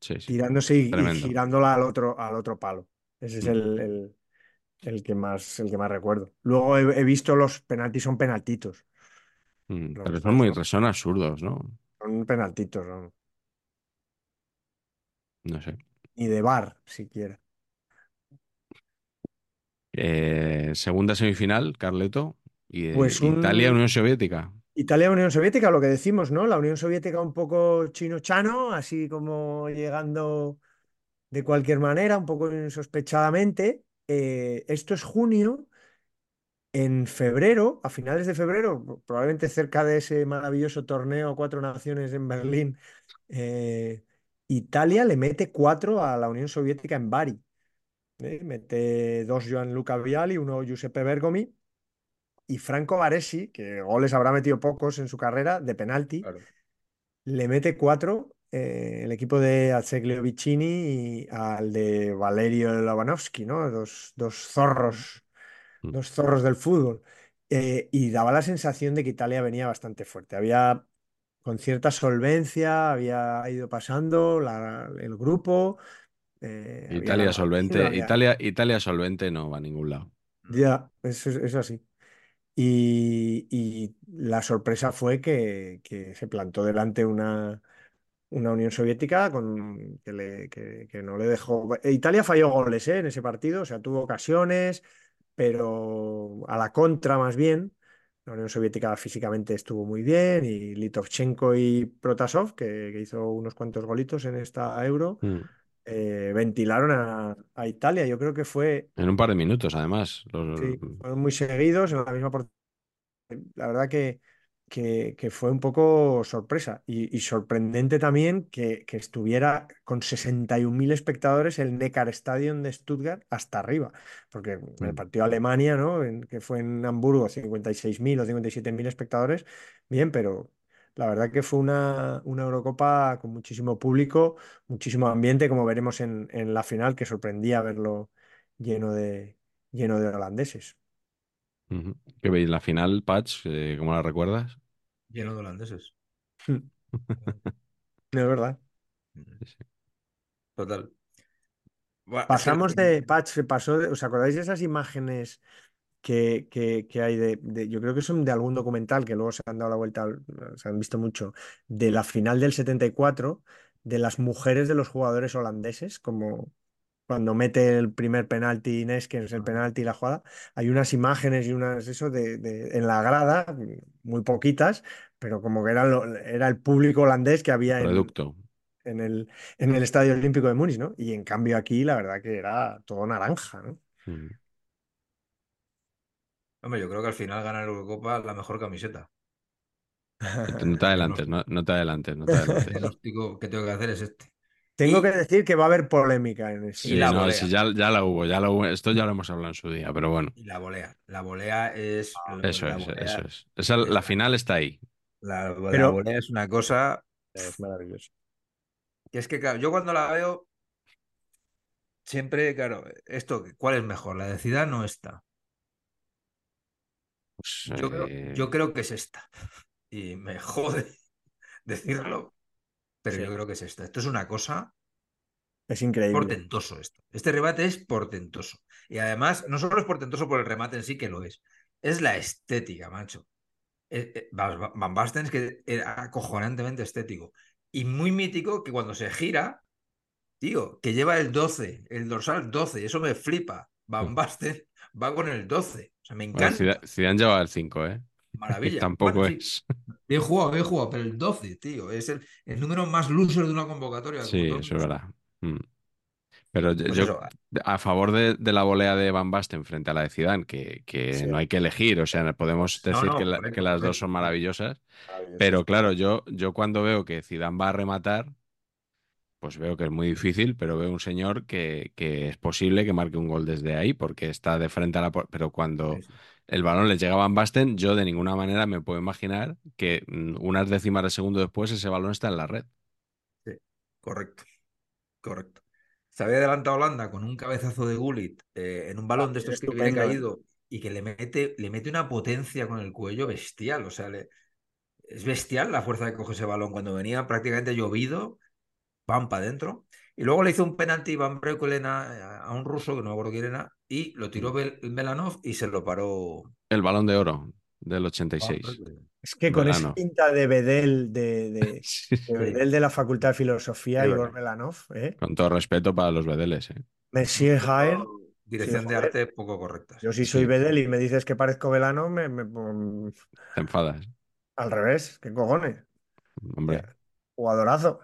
Sí, sí. tirándose y, y girándola al otro, al otro palo. Ese es el, el- el que más, el que más recuerdo. Luego he, he visto los penaltis, son penaltitos. Mm, Los Pero son muy, son absurdos, ¿no? Son penaltitos, ¿no? No sé. Ni de bar, siquiera. Eh, segunda semifinal, Carleto. Y, Pues un- Italia, Unión Soviética. Italia, Unión Soviética, lo que decimos, ¿no? La Unión Soviética un poco chino-chano, así como llegando de cualquier manera, un poco insospechadamente. Eh, esto es junio. En febrero, a finales de febrero, probablemente cerca de ese maravilloso torneo Cuatro Naciones en Berlín, eh, Italia le mete cuatro a la Unión Soviética en Bari. ¿eh? Mete dos Gianluca Vialli, uno Giuseppe Bergomi y Franco Baresi, que goles habrá metido pocos en su carrera, de penalti, Claro. le mete cuatro eh, el equipo de Azeglio Vicini y al de Valerio Lovanovsky, ¿no? Dos, dos zorros, Mm. dos zorros del fútbol. Eh, y daba la sensación de que Italia venía bastante fuerte. Había con cierta solvencia, había ido pasando la- el grupo. eh, Italia solvente. Había- Italia, Italia solvente no va a ningún lado. Ya, eso es así. Y, y la sorpresa fue que, que se plantó delante una, una Unión Soviética con, que, le- que- que no le dejó. Italia falló goles, ¿eh? en ese partido, o sea, tuvo ocasiones, pero a la contra más bien. La Unión Soviética físicamente estuvo muy bien y Litovchenko y Protasov, que, que hizo unos cuantos golitos en esta Euro, Mm. eh, ventilaron a, a Italia. Yo creo que fue, En un par de minutos, además. Los- sí, fueron muy seguidos en la misma La verdad que, que, que fue un poco sorpresa y, y sorprendente también que, que estuviera con 61.000 espectadores el Neckar Stadium de Stuttgart hasta arriba, porque en el Mm. partido de Alemania, ¿no? En- que fue en Hamburgo, 56.000 o 57.000 espectadores, bien, pero la verdad que fue una, una Eurocopa con muchísimo público, muchísimo ambiente, como veremos en, en la final, que sorprendía verlo lleno de, lleno de holandeses. ¿Qué veis? La final, Patch, eh, ¿cómo la recuerdas? Lleno de holandeses. No es verdad. Total. Pasamos de, Patch, se pasó de- ¿os acordáis de esas imágenes que, que- que hay de, de- yo creo que son de algún documental que luego se han dado la vuelta, se han visto mucho, de la final del 74, de las mujeres de los jugadores holandeses, como cuando mete el primer penalti Inés, que es el penalti y la jugada, hay unas imágenes y unas, eso, de, de- en la grada, muy poquitas, pero como que era, lo- era el público holandés que había en, Producto. en el, en el Estadio Olímpico de Múnich, ¿no? Y en cambio aquí la verdad que era todo naranja, ¿no? Mm. Hombre, yo creo que al final gana la Eurocopa la mejor camiseta. No te adelantes, no, no te adelantes, no te El adelantes. diagnóstico que tengo que hacer es este. Tengo Y- que decir que va a haber polémica en eso. Y Sí, la no, volea. sí, ya, ya la hubo, ya la hubo. Esto ya lo hemos hablado en su día, pero bueno, Y la volea. La volea es. eso la es, volea- eso es. Esa- la final está ahí. La, la Pero- volea es una cosa Es maravilloso. que es que, claro, yo cuando la veo, siempre, claro, esto, ¿cuál es mejor? ¿La de Zidane o esta? Pues, Yo creo, eh, yo creo que es esta. Y me jode decirlo, pero Sí. yo creo que es esta. Esto es una cosa Es increíble. portentoso esto. Este remate es portentoso. Y además, no solo es portentoso por el remate en sí, que lo es, es la estética, macho. Eh, eh, Van Basten es que era acojonantemente estético. Y muy mítico que cuando se gira, tío, que lleva el 12, el dorsal 12, eso me flipa. Van Basten va con el 12. O sea, me bueno, encanta. Zidane, Zidane lleva el 5, ¿eh? Maravilla. Tampoco Bueno, sí, es. Bien jugado, bien jugado, pero el 12, tío, es el, el número más loser de una convocatoria. Sí, eso es verdad. Mm. Pero yo, Pues yo, eso, a favor de, de la volea de Van Basten frente a la de Zidane, que, que Sí. no hay que elegir, o sea, podemos decir no, que, la- correcto, que las dos son maravillosas, Maravilloso. pero claro, yo, yo cuando veo que Zidane va a rematar, pues veo que es muy difícil, pero veo un señor que, que es posible que marque un gol desde ahí, porque está de frente a la... Pero cuando Sí, sí. El balón le llega a Basten, yo de ninguna manera me puedo imaginar que mm, unas décimas de segundo después ese balón está en la red. Correcto, correcto. Se había adelantado Holanda con un cabezazo de Gullit eh, en un balón de estos que Estupendo, ¿eh? caído y que le mete, le mete una potencia con el cuello bestial. O sea, le- es bestial la fuerza que coge ese balón. Cuando venía prácticamente llovido, van para adentro. Y luego le hizo un penalti Van Breukelen a, a un ruso, que no me acuerdo quién era, y lo tiró Bel- Belanov y se lo paró. El balón de oro del Van 86. Breukelen. Es que con esa pinta de Bedel, de, de, Sí. de Bedel de la Facultad de Filosofía, Es Igor. Belanov, ¿eh? Con todo respeto para los bedeles, ¿eh? Monsieur Jaer. Dirección Sí, de joder. arte poco correcta. Yo si soy Sí. Bedel y me dices que parezco Belanov, me, me- mm, Te enfadas. al revés, ¿qué cojones? Hombre, Jugadorazo.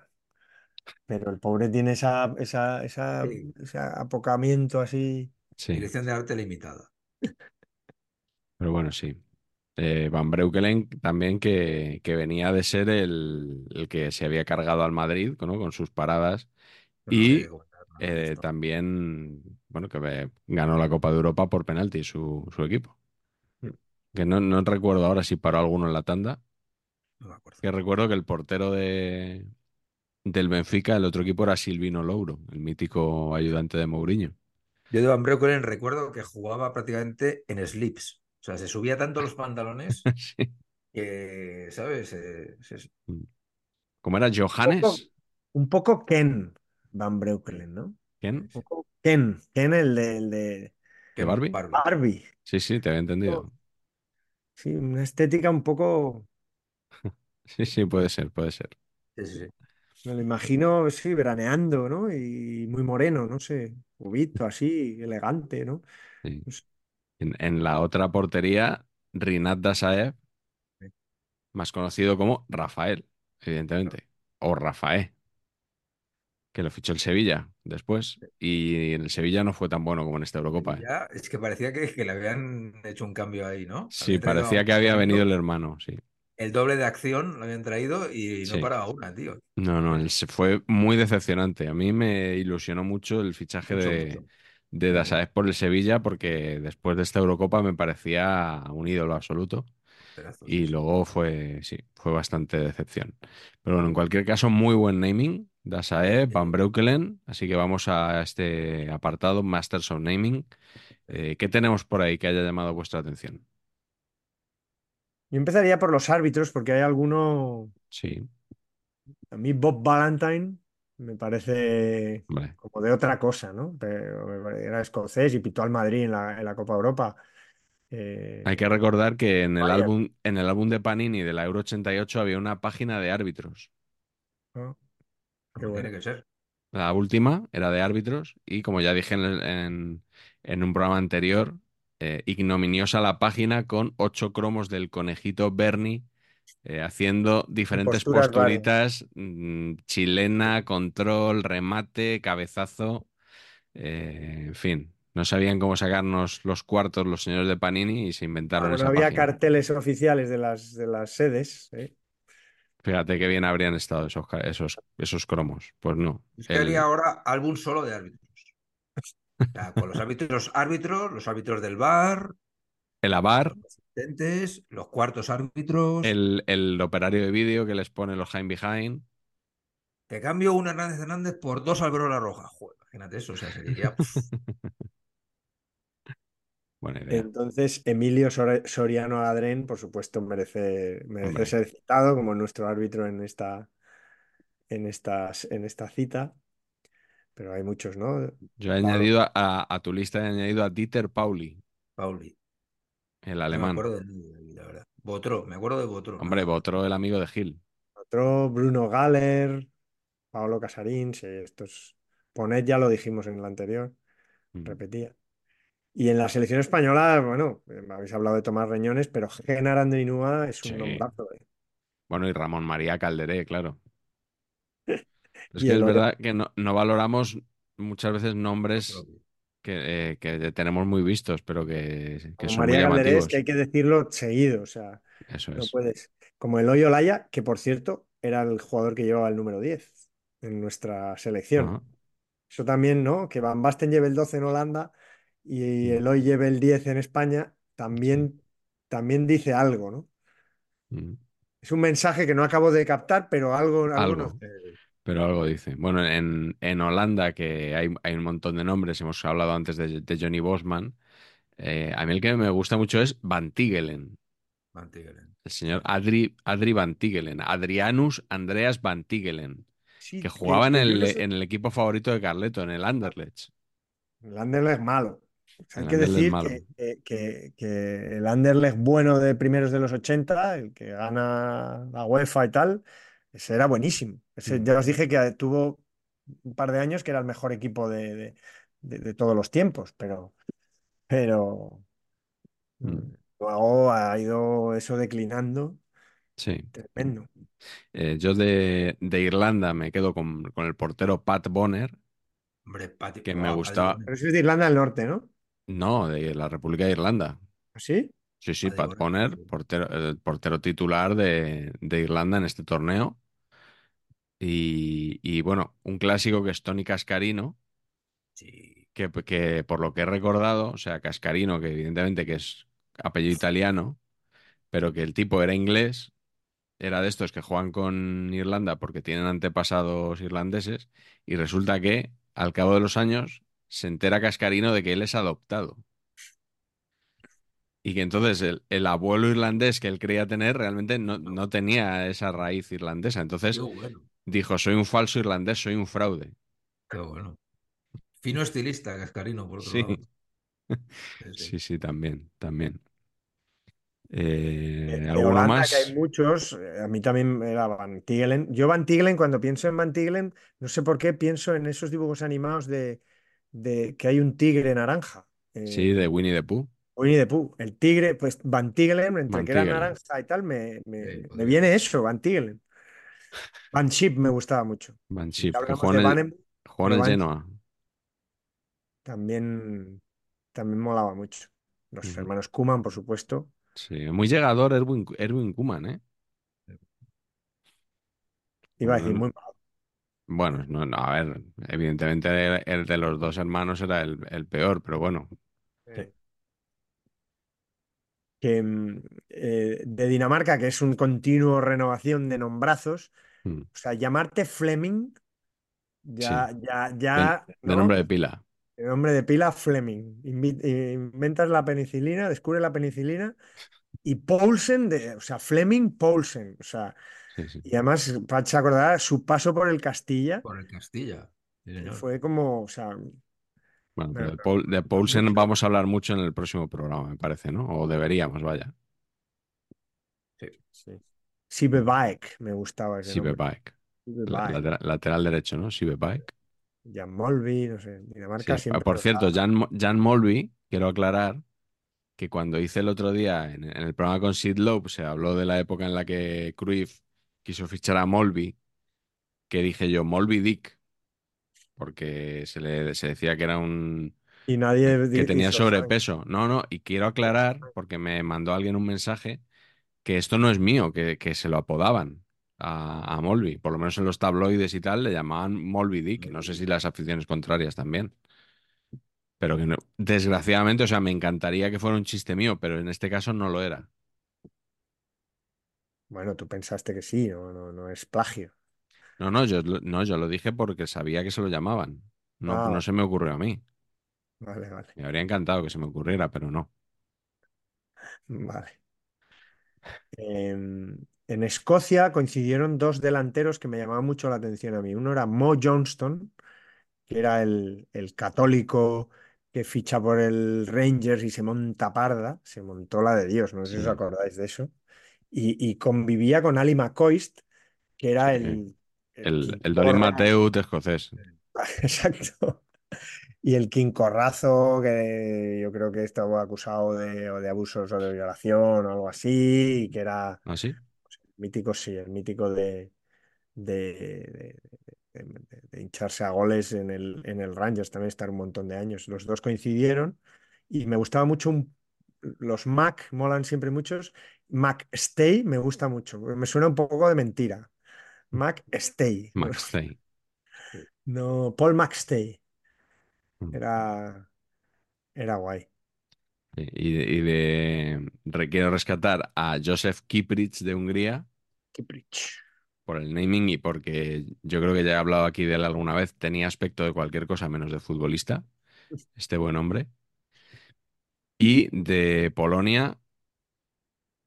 Pero el pobre tiene esa, esa, esa- Sí. ese apocamiento así. sí. Dirección de arte limitada. Pero bueno, sí. Eh, Van Breukelen también que, que venía de ser el, el que se había cargado al Madrid, ¿no? Con sus paradas. Pero no Y, Eh, esto. también, bueno, que ve- ganó la Copa de Europa por penalti su, su equipo. Mm. Que no, no recuerdo ahora si paró alguno en la tanda. No me acuerdo. Que recuerdo que el portero de, del Benfica, el otro equipo era Silvino Louro, el mítico ayudante de Mourinho. Yo de Van Breukelen recuerdo que jugaba prácticamente en slips. O sea, se subía tanto los pantalones Sí. que, ¿sabes? Eh, se- ¿Cómo era? ¿Johannes? Un poco Ken Van Breukelen, ¿no? Poco Ken, Ken el de, el de ¿De Barbie? Barbie. Sí, sí, te había entendido. Sí, una estética un poco, Sí, sí, puede ser, puede ser. Sí, sí, sí. Me lo imagino, sí, veraneando, ¿no? Y muy moreno, no sé, cubito así, elegante, ¿no? Sí. En, en la otra portería, Rinat Dasaev, Sí. más conocido como Rafael, evidentemente. O Rafael, que lo fichó el Sevilla después y en el Sevilla no fue tan bueno como en esta Eurocopa. ¿eh? Es que parecía que, que le habían hecho un cambio ahí, ¿no? Sí, parecía que había venido el hermano, sí. El doble de acción lo habían traído y no Sí. paraba una, tío. No, no, fue muy decepcionante. A mí me ilusionó mucho el fichaje Mucho, de, mucho. de. Dasaez por el Sevilla porque después de esta Eurocopa me parecía un ídolo absoluto Pedazo, y luego fue, sí, fue bastante decepción. Pero bueno, en cualquier caso, muy buen naming, Dasaez, Van. Breukelen, así que vamos a este apartado, Masters of Naming. Eh, ¿qué tenemos por ahí que haya llamado vuestra atención? Yo empezaría por los árbitros porque hay alguno, Sí, a mí Bob Valentine me parece como de otra cosa, ¿no? Pero era escocés y pitó al Madrid en la, en la Copa Europa. Eh, Hay que recordar que en el álbum, en el álbum de Panini de la Euro 88 había una página de árbitros. ¿no? Qué Como bueno. tiene que ser. La última era de árbitros y como ya dije en- en un programa anterior, eh, ignominiosa la página con ocho cromos del conejito Bernie eh, haciendo diferentes posturas posturitas, mm, chilena, control, remate, cabezazo, eh, en fin. No sabían cómo sacarnos los cuartos los señores de Panini y se inventaron Bueno, no esa había página. carteles oficiales de las, de las sedes. ¿eh? Fíjate qué bien habrían estado esos, esos, esos cromos. Pues no. Es que haría El, ahora álbum solo de árbitros. Con los árbitros, árbitros, los árbitros del bar, el avar, los asistentes, los cuartos árbitros. el, el operario de vídeo que les pone los High Behind. Te cambio un Hernández Hernández por dos Alberola Roja. Joder, imagínate eso, o sea, sería. pf, Buena idea. Entonces, Emilio Sor- Soriano Adren, por supuesto, merece, merece ser citado como nuestro árbitro en esta, en estas, en esta cita. Pero hay muchos, ¿no? Yo he Pablo. añadido a, a- tu lista, he añadido a Dieter Pauli, Pauli. el No me alemán. acuerdo de la verdad. Botro, me acuerdo de Botro. Hombre, más. otro el amigo de Gil. Otro, Bruno Galler, Paolo Casarín, sí, estos. Ponet ya lo dijimos en el anterior, Mm. repetía. Y en la selección española, bueno, eh, habéis hablado de Tomás Reñones, pero Genar Andrinúa es un Sí. nombrazo. ¿eh? Bueno, y Ramón María Calderé, claro. Es Y que el es verdad que no, no valoramos muchas veces nombres que, eh, que tenemos muy vistos, pero que, que son María muy llamativos. que hay que decirlo seguido, o sea, Eso no es. puedes. Como Eloy Olaya, que por cierto era el jugador que llevaba el número 10 en nuestra selección. Eso también, ¿no? Que Van Basten lleve el 12 en Holanda y Mm. Eloy lleve el 10 en España, también, también dice algo, ¿no? Mm. Es un mensaje que no acabo de captar, pero algo, algo Algo. nos- Pero algo dice. Bueno, en, en Holanda, que hay, hay un montón de nombres, hemos hablado antes de, de Johnny Bosman. eh, a mí el que me gusta mucho es Van Tigelen, Van Tigelen. el señor Adri, Adri Van Tigelen, Adrianus Andreas Van Tigelen, Sí, que jugaba en el, en el equipo favorito de Carleto, en el Anderlecht. El Anderlecht malo. O sea, hay que decir que- que- que el Anderlecht bueno de primeros de los 80, el que gana la UEFA y tal, ese era buenísimo. Ese, Mm. ya os dije que tuvo un par de años que era el mejor equipo de, de- de- de todos los tiempos, pero, pero Mm. luego ha ido eso declinando Sí. tremendo. Eh, yo de, de Irlanda me quedo con, con el portero Pat Bonner, Hombre, Pati. Que me gustaba- Pero eso es de Irlanda del Norte, ¿no? no, de la República de Irlanda. ¿Sí? Sí, sí, Paddy Pat Bonner, sí. portero, el portero titular de, de Irlanda en este torneo. Y, y, bueno, un clásico que es Tony Cascarino, Sí. que, que por lo que he recordado, o sea, Cascarino, que evidentemente que es apellido italiano, pero que el tipo era inglés, era de estos que juegan con Irlanda porque tienen antepasados irlandeses, y resulta que al cabo de los años se entera Cascarino de que él es adoptado. Y que entonces el, el abuelo irlandés que él creía tener realmente no, no tenía esa raíz irlandesa. Entonces bueno. Dijo, soy un falso irlandés, soy un fraude. Qué bueno. Fino estilista, Cascarino, por otro Sí. lado. Sí, sí. Sí, también, también. Eh, De ¿alguno Holanda, más? que hay muchos, eh, a mí también era Van Tigelen. Yo Van Tigelen, cuando pienso en Van Tigelen, no sé por qué pienso en esos dibujos animados de, de que hay un tigre naranja. eh, Sí, de Winnie the Pooh. Winnie the Pooh. El tigre, pues Van Tigelen, entre Van que era naranja y tal, me, me- Sí, me viene eso, Van Tigelen. Van Ship me gustaba mucho. Schiff, que en el, en el Genoa. también, también molaba mucho. Los hermanos Kuman, por supuesto. Sí, muy llegador Erwin, Erwin Koeman, ¿eh? Iba a decir muy malo. bueno, no, no, a ver, evidentemente el, el de los dos hermanos era el, el peor, pero bueno, Sí. Que, mm, eh, de Dinamarca, que es un continuo renovación de nombrazos. mm, O sea, llamarte Fleming, ya, ya, de, ya, de ¿no? nombre de pila. El nombre de pila, Fleming. Inventas la penicilina, descubre la penicilina y Poulsen, de, o sea, Fleming Poulsen. O sea, Sí, sí. y además, Pacha acordará, su paso por el Castilla Por el Castilla. Fue como, o sea, Bueno, pero de, Paul- de mucho. vamos a hablar mucho en el próximo programa, me parece, ¿no? O deberíamos, vaya. sí. Sibebaek, me gustaba ese. Sibebaek. La- Sibebaek. latera- lateral derecho, ¿no? Sibebaek. Jan Molby, no sé, Dinamarca Sí. siempre Por cierto, Jan, Jan Molby, quiero aclarar que cuando hice el otro día en, en el programa con Sid Lowe, se habló de la época en la que Cruyff quiso fichar a Molby, que dije yo, Molby Dick, porque se le se decía que era un y nadie que tenía sobrepeso. No, no, y quiero aclarar, porque me mandó alguien un mensaje, que esto no es mío, que, que se lo apodaban a, a Molby. Por lo menos en los tabloides y tal le llamaban Molby Dick. No sé si las aficiones contrarias también. Pero que no- desgraciadamente, o sea, me encantaría que fuera un chiste mío, pero en este caso no lo era. Bueno, tú pensaste que sí, no, no, no es plagio. No, no, yo, lo- no, yo lo dije porque sabía que se lo llamaban. No, Ah, no se me ocurrió a mí. Vale, vale, Me habría encantado que se me ocurriera, pero no. vale. En, en Escocia coincidieron dos delanteros que me llamaban mucho la atención a mí. Uno era Mo Johnston, que era el, el católico que ficha por el Rangers y se monta parda, se montó la de Dios, no sé si os acordáis de eso. Y, y convivía con Ali McCoist, que era el, el El, Corra- Mateut escocés. Exacto. Y el Quincorrazo, que yo creo que estaba acusado de, o de abusos o de violación o algo así, y que era ¿Ah, sí? mítico, sí, el mítico de, de, de- de- de hincharse a goles en el, en el Rangers, también estar un montón de años. Los dos coincidieron y me gustaba mucho un- los Mac, molan siempre muchos. Mac Stay me gusta mucho, me suena un poco de mentira. Mac Stay. Max Stay. No, Paul McStay. Mm. Era, era guay. Y de, y de- re- quiero rescatar a Joseph Kiprich de Hungría Kiprich. por el naming y porque yo creo que ya he hablado aquí de él alguna vez. Tenía aspecto de cualquier cosa menos de futbolista, este buen hombre. Y de Polonia,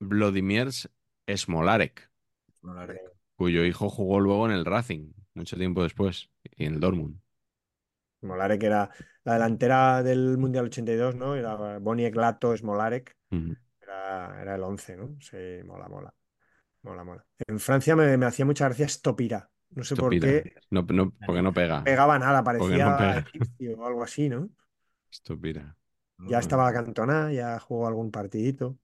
Włodzimierz Smolarek, Molarek. Cuyo hijo jugó luego en el Racing, mucho tiempo después, y en el Dortmund. Smolarek era la delantera del Mundial 82, ¿no? Era Boniek Lato, Smolarek. Ujú. Era, era el 11, ¿no? Sí, mola, mola. Mola, mola. En Francia me, me hacía mucha gracia Stopira. No sé por qué No, no, porque no pega. pegaba nada, parecía no pega. egipcio o algo así, ¿no? Estupira. Ya estaba Cantona, ya jugó algún partidito.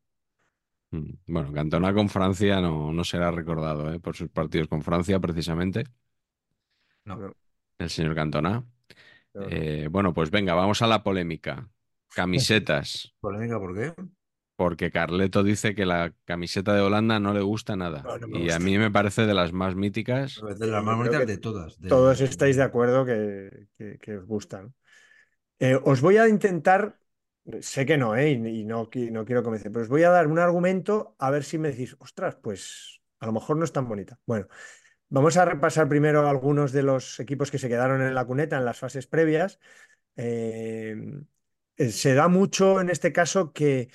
Mm. Bueno, Cantona con Francia no, no será recordado ¿eh? por sus partidos con Francia, precisamente, No. El señor Cantona. Eh, bueno, pues venga, vamos a la polémica. Camisetas, ¿Polémica por qué? porque Carleto dice que la camiseta de Holanda no le gusta nada. No, no me y a mí me parece de las más míticas. De las más que de todas. de- Todos estáis de acuerdo que, que- que os gustan. Eh, os voy a intentar, sé que no, ¿eh? Y, no, no quiero convencer, pero os voy a dar un argumento a ver si me decís, ostras, pues a lo mejor no es tan bonita. Bueno, vamos a repasar primero algunos de los equipos que se quedaron en la cuneta en las fases previas. Eh, se da mucho en este caso que,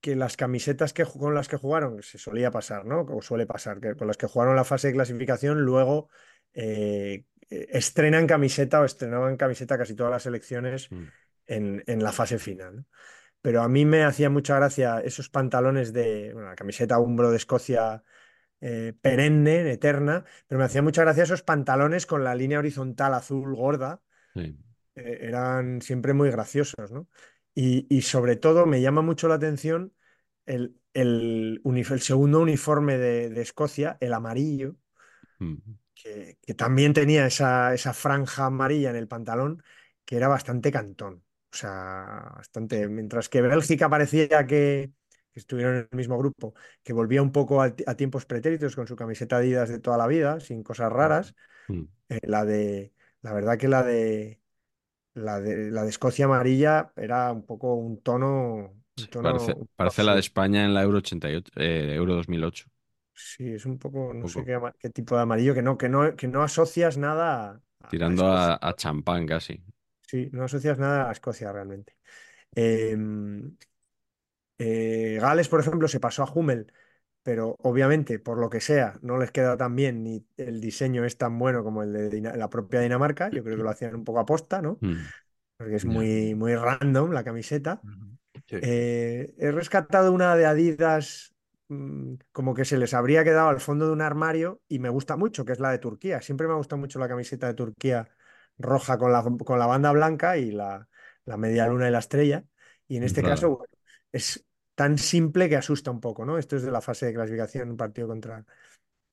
que las camisetas que, con las que jugaron, se solía pasar, ¿no? O suele pasar, que con las que jugaron la fase de clasificación, luego eh, estrenan camiseta o estrenaban camiseta casi todas las selecciones Mm. En, en la fase final. ¿no? Pero a mí me hacía mucha gracia esos pantalones de, bueno, la camiseta Umbro de Escocia eh, perenne, eterna, pero me hacía mucha gracia esos pantalones con la línea horizontal azul gorda Sí. eh, eran siempre muy graciosos, ¿no? Y, y sobre todo me llama mucho la atención el, el, el segundo uniforme de, de Escocia, el amarillo, Mm. que, que también tenía esa, esa franja amarilla en el pantalón, que era bastante cantón. O sea, bastante. Mientras que Bélgica parecía que, que estuvieron en el mismo grupo, que volvía un poco a, a tiempos pretéritos con su camiseta Adidas de toda la vida, sin cosas raras. Mm. eh, la de, la verdad que la de, la de, la de Escocia amarilla era un poco un tono, un tono Parece, la de. España en la Euro 88, eh, Euro 2008. Sí, es un poco, no sé poco. qué, tipo de amarillo, que no, que no, que no asocias nada a, Tirando a champán casi. Sí, no asocias nada a Escocia realmente. Em, eh, Gales, por ejemplo, se pasó a Hummel, pero obviamente, por lo que sea, no les queda tan bien ni el diseño es tan bueno como el de la propia Dinamarca. Yo creo que lo hacían un poco aposta, ¿no? Mm. Porque es muy, muy random la camiseta. Sí. Eh, he rescatado una de Adidas, mm, como que se les habría quedado al fondo de un armario y me gusta mucho, que es la de Turquía. Siempre me ha gustado mucho la camiseta de Turquía roja con la, con la banda blanca y la, la media luna y la estrella. Y en este Claro. caso, bueno, es tan simple que asusta un poco, ¿no? Esto es de la fase de clasificación, un partido contra,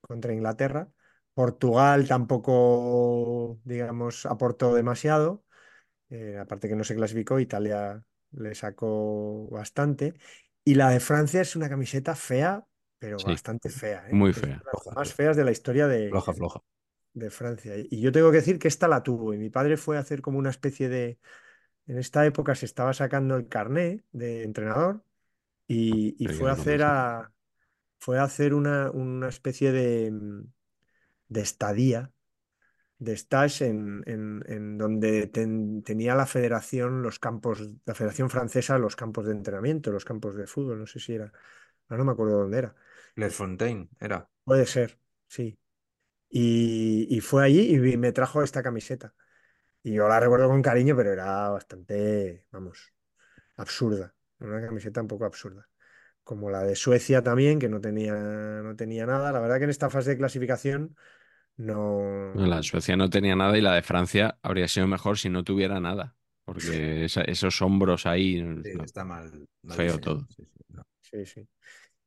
contra Inglaterra. Portugal tampoco, digamos, aportó demasiado. Eh, aparte que no se clasificó, Italia le sacó bastante. Y la de Francia es una camiseta fea, pero Sí, bastante fea, ¿eh? muy Es fea. de las más feas de la historia de, Floja, floja. De Francia. Y yo tengo que decir que esta la tuvo. Y mi padre fue a hacer como una especie de. En esta época se estaba sacando el carné de entrenador y, y fue a hacer a. Fue a hacer una, una especie de, de estadía de stage en, en- en donde ten- tenía la federación los campos, la federación francesa los campos de entrenamiento, los campos de fútbol, no sé si era, ahora no me acuerdo dónde era. Les Fontaine era. Puede ser, sí. Y, y fue allí y me trajo esta camiseta. Y yo la recuerdo con cariño, pero era bastante, vamos, absurda. Una camiseta un poco absurda. Como la de Suecia también, que no tenía, no tenía nada. La verdad que en esta fase de clasificación no. No, La de Suecia no tenía nada y la de Francia habría sido mejor si no tuviera nada. Porque esa- esos hombros ahí, Sí, no, está mal, feo todo. Sí, sí, no. Sí, sí.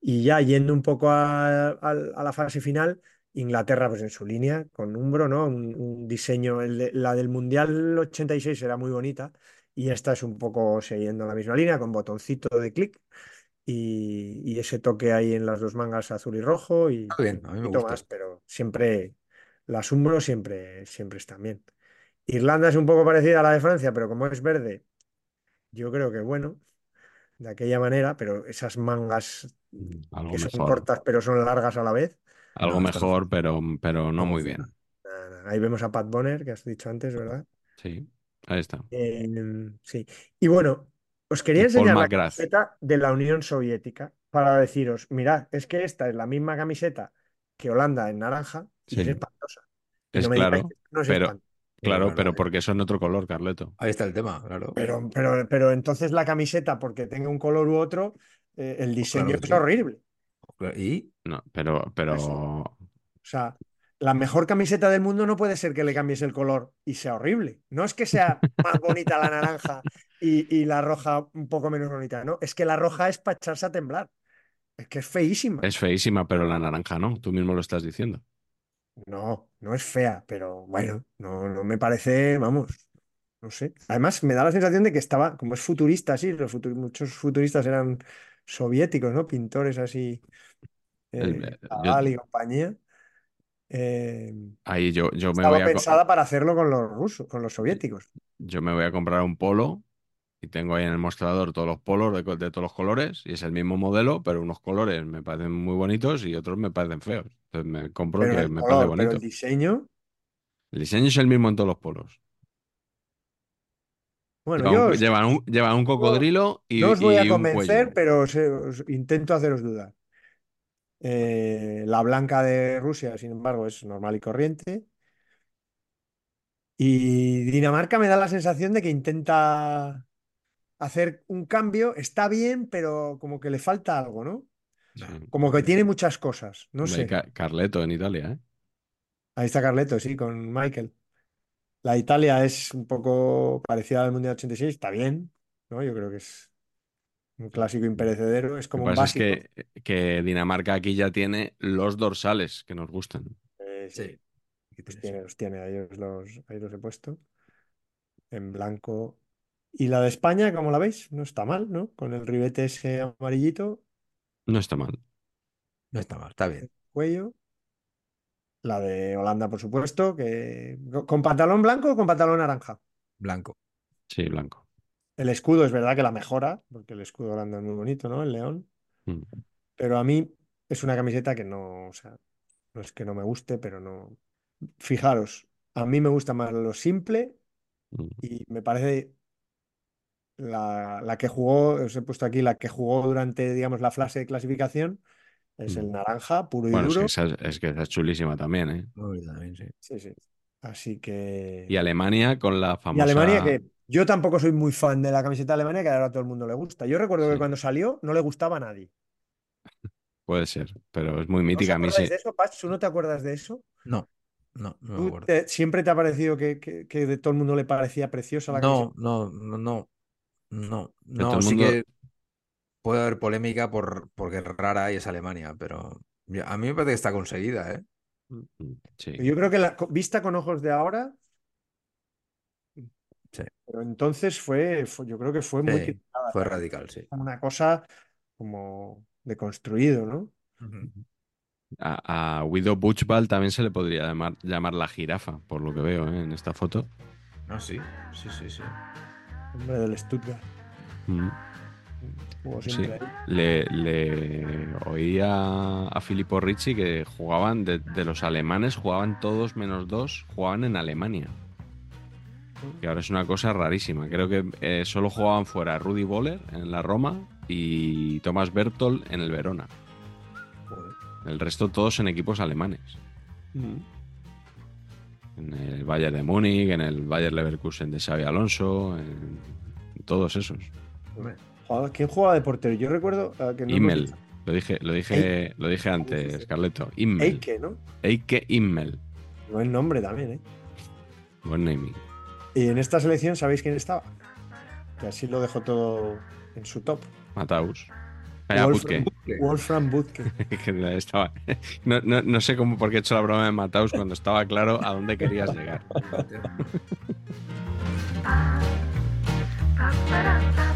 Y ya yendo un poco a, a- a la fase final, Inglaterra pues en su línea, con Umbro, ¿no? Un, un diseño, el de- la del Mundial 86 era muy bonita y esta es un poco siguiendo la misma línea, con botoncito de clic y, y ese toque ahí en las dos mangas azul y rojo y Está bien, a mí un me poquito gusta. más, pero siempre, las Umbro siempre, siempre están bien. Irlanda es un poco parecida a la de Francia, pero como es verde, yo creo que bueno, de aquella manera, pero esas mangas Algo que son mejor. cortas pero son largas a la vez. Algo No, esto no mejor, pero, pero no muy bien. Ahí vemos a Pat Bonner, que has dicho antes, ¿verdad? Sí, ahí está. Eh, sí. Y bueno, os quería enseñar la camiseta de la Unión Soviética para deciros, mirad, es que esta es la misma camiseta que Holanda en naranja y es espantosa. Es no me digáis claro, que no es pero espantosa. claro, bueno, pero porque son otro color, Carleto. Ahí está el tema, claro. Pero, pero, pero entonces la camiseta, porque tenga un color u otro, eh, el Pues claro diseño es sí. horrible. Y No, pero, pero O sea, la mejor camiseta del mundo no puede ser que le cambies el color y sea horrible. No es que sea más bonita la naranja y, y la roja un poco menos bonita, no. Es que la roja es para echarse a temblar. Es que es feísima. es feísima, pero la naranja no. Tú mismo lo estás diciendo. No, no es fea, pero bueno, no, no me parece, vamos, no sé. Además, me da la sensación de que estaba, como es futurista, sí, los muchos futuristas eran soviéticos, ¿no? Pintores así, eh, Chagall y compañía. Eh, ahí yo, yo me estaba voy a, pensada para hacerlo con los rusos, con los soviéticos. yo me voy a comprar un polo y tengo ahí en el mostrador todos los polos de, todos los colores y es el mismo modelo, pero unos colores me parecen muy bonitos y otros me parecen feos. Entonces me compro Pero que el me parece color, pero bonito. el diseño, El diseño es el mismo en todos los polos. Bueno, Lleva yo un, os- lleva un, lleva un cocodrilo y, no os voy a convencer, pero os, os intento haceros dudar. Eh, la blanca de Rusia, sin embargo, es normal y corriente. Y Dinamarca me da la sensación de que intenta hacer un cambio. Está bien, pero como que le falta algo, ¿no? Sí. Como que tiene muchas cosas. No Hombre, sé. Ca- Carleto en Italia, ¿eh? Ahí está Carleto, sí, con Michael. La Italia es un poco parecida al Mundial 86, está bien, ¿no? Yo creo que es un clásico imperecedero, es Lo como que un pasa es básico. que, que Dinamarca aquí ya tiene los dorsales que nos gustan. Eh, sí, sí. Pues tiene, los tiene, ahí los, los- ahí los he puesto en blanco Y la de España, ¿cómo la veis? No está mal, ¿no? Con el ribete ese amarillito, No está mal. No está mal, está bien. cuello. La de Holanda, por supuesto, que con pantalón blanco o con pantalón naranja. Blanco. Sí, blanco. El escudo es verdad que la mejora, porque el escudo holanda es muy bonito, ¿no? El león. Mm. Pero a mí es una camiseta que no, o sea, no es que no me guste, pero no. Fijaros, a mí me gusta más lo simple Mm. y me parece la, la que jugó, os he puesto aquí, la que jugó durante, digamos, la fase de clasificación, es el Mm. naranja, puro y Bueno, es que duro. esa, es que esa es chulísima también, ¿eh? Sí. Sí, sí. Así que. Y Alemania con la Y famosa. Alemania, que yo tampoco soy muy fan de la camiseta de Alemania, que ahora a todo el mundo le gusta. Yo recuerdo que cuando salió no le gustaba a nadie. Puede ser, pero es muy ¿No mítica. A mí sí. acordáis de eso, Pach? ¿Tú no te acuerdas de eso? No, no, no me ¿Tú acuerdo. te- siempre te ha parecido que, que- que de todo el mundo le parecía preciosa la No, camiseta? no, no, no, no, no, el sí mundo- que puede haber polémica por, porque es rara y es Alemania, pero a mí me parece que está conseguida, ¿eh? Mm, Sí. Yo creo que la, vista con ojos de ahora, Sí. pero entonces fue, fue- yo creo que fue muy criticada. fue radical, sí. Una cosa como deconstruido, ¿no? Ujú. A, a Guido Buchwald también se le podría llamar, llamar la jirafa, por lo que veo ¿eh? en esta foto. Ah, sí, sí, sí, sí. Hombre del Stuttgart. Mm. Siempre. Le, le oí a, Filippo Ricci que jugaban de, de los alemanes, jugaban todos menos dos, jugaban en Alemania. Que ahora es una cosa rarísima. Creo que eh, solo jugaban fuera Rudy Boller en la Roma y Thomas Bertol en el Verona. Joder. El resto todos en equipos alemanes. Mm. En el Bayern de Múnich, en el Bayern Leverkusen de Xavi Alonso, en, en todos esos. Hombre, Joder, ¿Quién jugaba de portero? Yo recuerdo eh, que no Immel. Lo dije, lo dije, lo dije antes. Carleto. Immel. Eike, ¿no? Eike Immel. Buen nombre también, ¿eh? Buen naming. Y en esta selección, ¿sabéis quién estaba? Que así lo dejó todo en su top. Mataus. Vaya Wolfram, Butke. Wolfram Butke. Que estaba- no, no- no sé cómo por qué he hecho la broma de Mataus cuando estaba claro a dónde querías llegar.